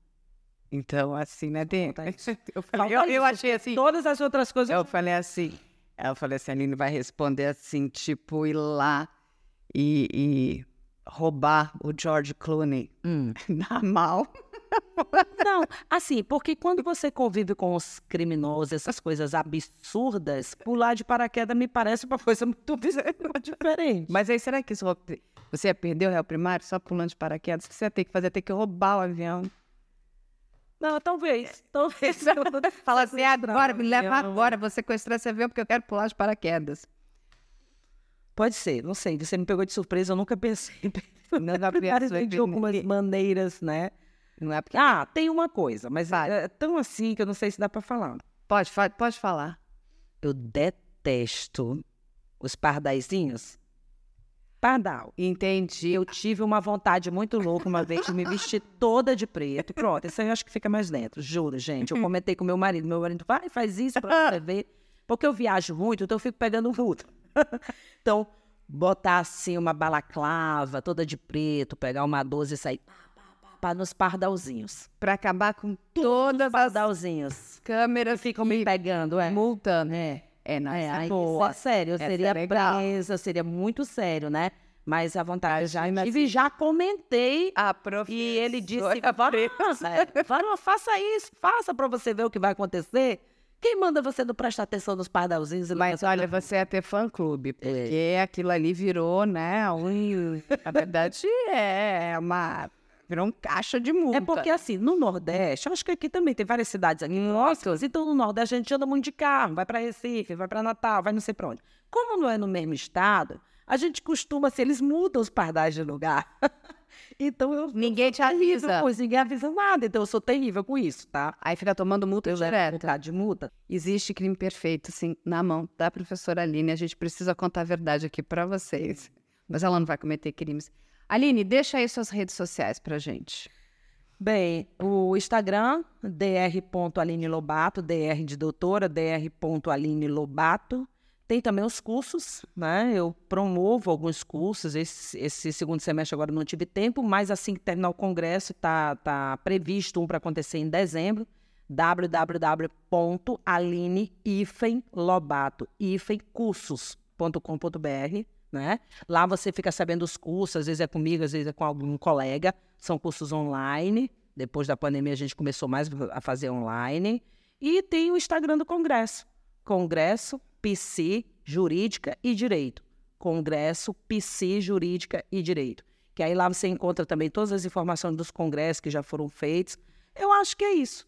Então, assim, né, Dê? Eu, falei, eu, eu achei assim. Todas as outras coisas. Eu falei assim. Ela falou assim: a Aline vai responder assim, tipo, ir lá e, e roubar o George Clooney Hum. na mal. Não, assim, porque quando você convive com os criminosos, essas coisas absurdas, pular de paraquedas me parece uma coisa muito diferente. Mas aí, será que isso, você ia perder o réu primário só pulando de paraquedas? O que você ia ter que fazer? Ia ter que roubar o avião. Não, talvez. Talvez. Fala assim, agora, me leva agora, você sequestrar esse avião porque eu quero pular de paraquedas. Pode ser, não sei. Você me pegou de surpresa, eu nunca pensei. Não Várias pra de algumas maneiras, né? Não é porque... Ah, tem uma coisa, mas é tão assim que eu não sei se dá pra falar. Pode, pode falar. Eu detesto os pardaizinhos. Pardal. Entendi. Eu tive uma vontade muito louca uma vez de me vestir toda de preto. Pronto, isso aí eu acho que fica mais dentro, juro, gente. Eu comentei com meu marido. Meu marido, vai, faz isso pra você ver. Porque eu viajo muito, então eu fico pegando tudo. então, botar assim uma balaclava toda de preto, pegar uma 12 e sair nos pardalzinhos. Pra acabar com todas as Pardalzinhos. câmeras Ficam me pegando, é. multando. É. É, não, É, aí, boa. sério, eu é seria legal. presa, seria muito sério, né? Mas a vontade eu já Imagina tive e já comentei. A E ele disse, preta. faça, é, isso, faça pra você ver o que vai acontecer. Quem manda você não prestar atenção nos pardalzinhos? e Mas olha, você ia ter fã-clube, porque aquilo ali virou, né, um... Na verdade, é uma... Virou um caixa de multa. É porque, assim, no Nordeste, eu acho que aqui também tem várias cidades aqui próximas, então no Nordeste a gente anda muito de carro, vai para Recife, vai para Natal, vai não sei para onde. Como não é no mesmo estado, a gente costuma, assim, eles mudam os pardais de lugar. então eu. Ninguém te avisa. isso, ninguém avisa nada, então eu sou terrível com isso, tá? Aí fica tomando multa Eu vontade de multa. Existe crime perfeito, assim, na mão da professora Aline. A gente precisa contar a verdade aqui pra vocês. Mas ela não vai cometer crimes. Aline, deixa aí suas redes sociais pra gente. Bem, o Instagram, dr.aline Lobato, dr de doutora, dr.aline Lobato. Tem também os cursos, né? Eu promovo alguns cursos. Esse, esse segundo semestre agora não tive tempo, mas assim que terminar o congresso, está tá previsto um para acontecer em dezembro. www.aline-lobato, cursos.com.br, né? Lá você fica sabendo os cursos, às vezes é comigo, às vezes é com algum colega. São cursos online. Depois da pandemia a gente começou mais a fazer online. E tem o Instagram do Congresso. Congresso PC Jurídica e Direito. Congresso PC Jurídica e Direito. Que aí lá você encontra também todas as informações dos congressos que já foram feitos. Eu acho que é isso.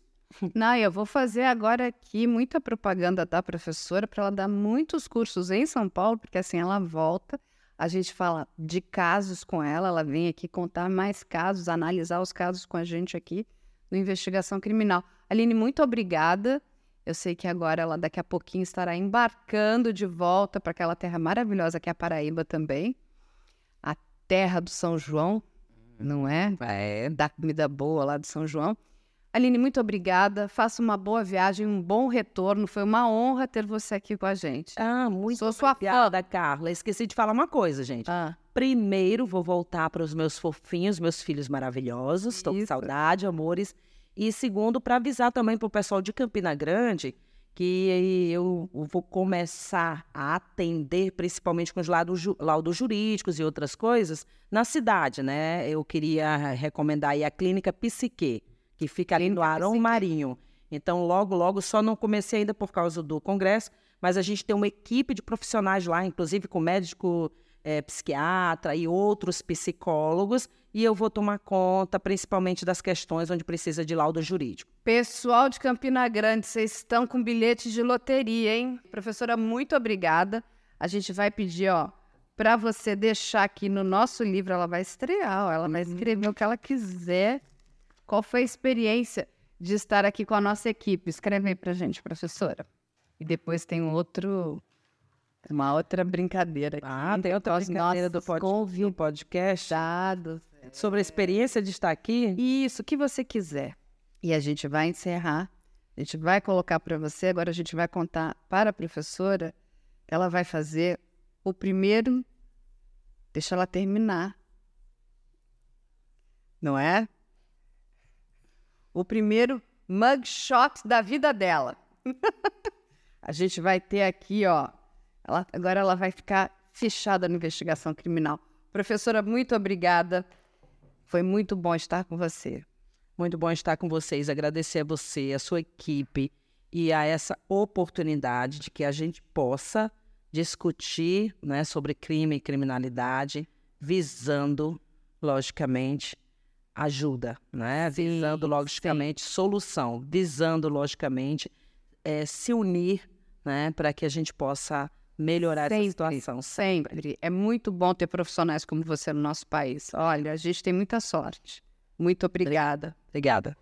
Não, eu vou fazer agora aqui muita propaganda da professora para ela dar muitos cursos em São Paulo, porque assim ela volta, a gente fala de casos com ela, ela vem aqui contar mais casos, analisar os casos com a gente aqui no Investigação Criminal. Aline, muito obrigada. Eu sei que agora ela daqui a pouquinho estará embarcando de volta para aquela terra maravilhosa que é a Paraíba também, a terra do São João, não é? É. da comida boa lá de São João. Aline, muito obrigada. Faça uma boa viagem, um bom retorno. Foi uma honra ter você aqui com a gente. Ah, muito Sou sua fã. obrigada, Carla. Esqueci de falar uma coisa, gente. Ah, Primeiro, vou voltar para os meus fofinhos, meus filhos maravilhosos. Estou com saudade, amores. E segundo, para avisar também para o pessoal de Campina Grande que eu vou começar a atender, principalmente com os laudos, laudos jurídicos e outras coisas, na cidade, né? Eu queria recomendar aí a Clínica Psique, que fica ali no Arão. Marinho. Então, logo, logo, só não comecei ainda por causa do congresso, mas a gente tem uma equipe de profissionais lá, inclusive com médico é, psiquiatra e outros psicólogos, e eu vou tomar conta principalmente das questões onde precisa de laudo jurídico. Pessoal de Campina Grande, vocês estão com bilhetes de loteria, hein? Professora, muito obrigada. A gente vai pedir, ó, para você deixar aqui no nosso livro, ela vai estrear, ó, ela vai escrever o que ela quiser. Qual foi a experiência de estar aqui com a nossa equipe? Escreve aí pra gente, professora. E depois tem outro uma outra brincadeira aqui. Ah, tem outra brincadeira do, pod, do podcast convidados. sobre a experiência de estar aqui. Isso, o que você quiser. E a gente vai encerrar. A gente vai colocar para você. Agora a gente vai contar para a professora. Ela vai fazer o primeiro. Deixa ela terminar. Não é? O primeiro mugshot da vida dela. a gente vai ter aqui, ó. Ela, agora ela vai ficar fechada na investigação criminal. Professora, muito obrigada. Foi muito bom estar com você. Muito bom estar com vocês, agradecer a você, a sua equipe e a essa oportunidade de que a gente possa discutir né, sobre crime e criminalidade, visando, logicamente, ajuda, né? Sim, visando, logicamente, solução, visando, logicamente, é, se unir né, para que a gente possa melhorar essa situação. Sempre. É muito bom ter profissionais como você no nosso país. Olha, a gente tem muita sorte. Muito obrigada. Obrigada.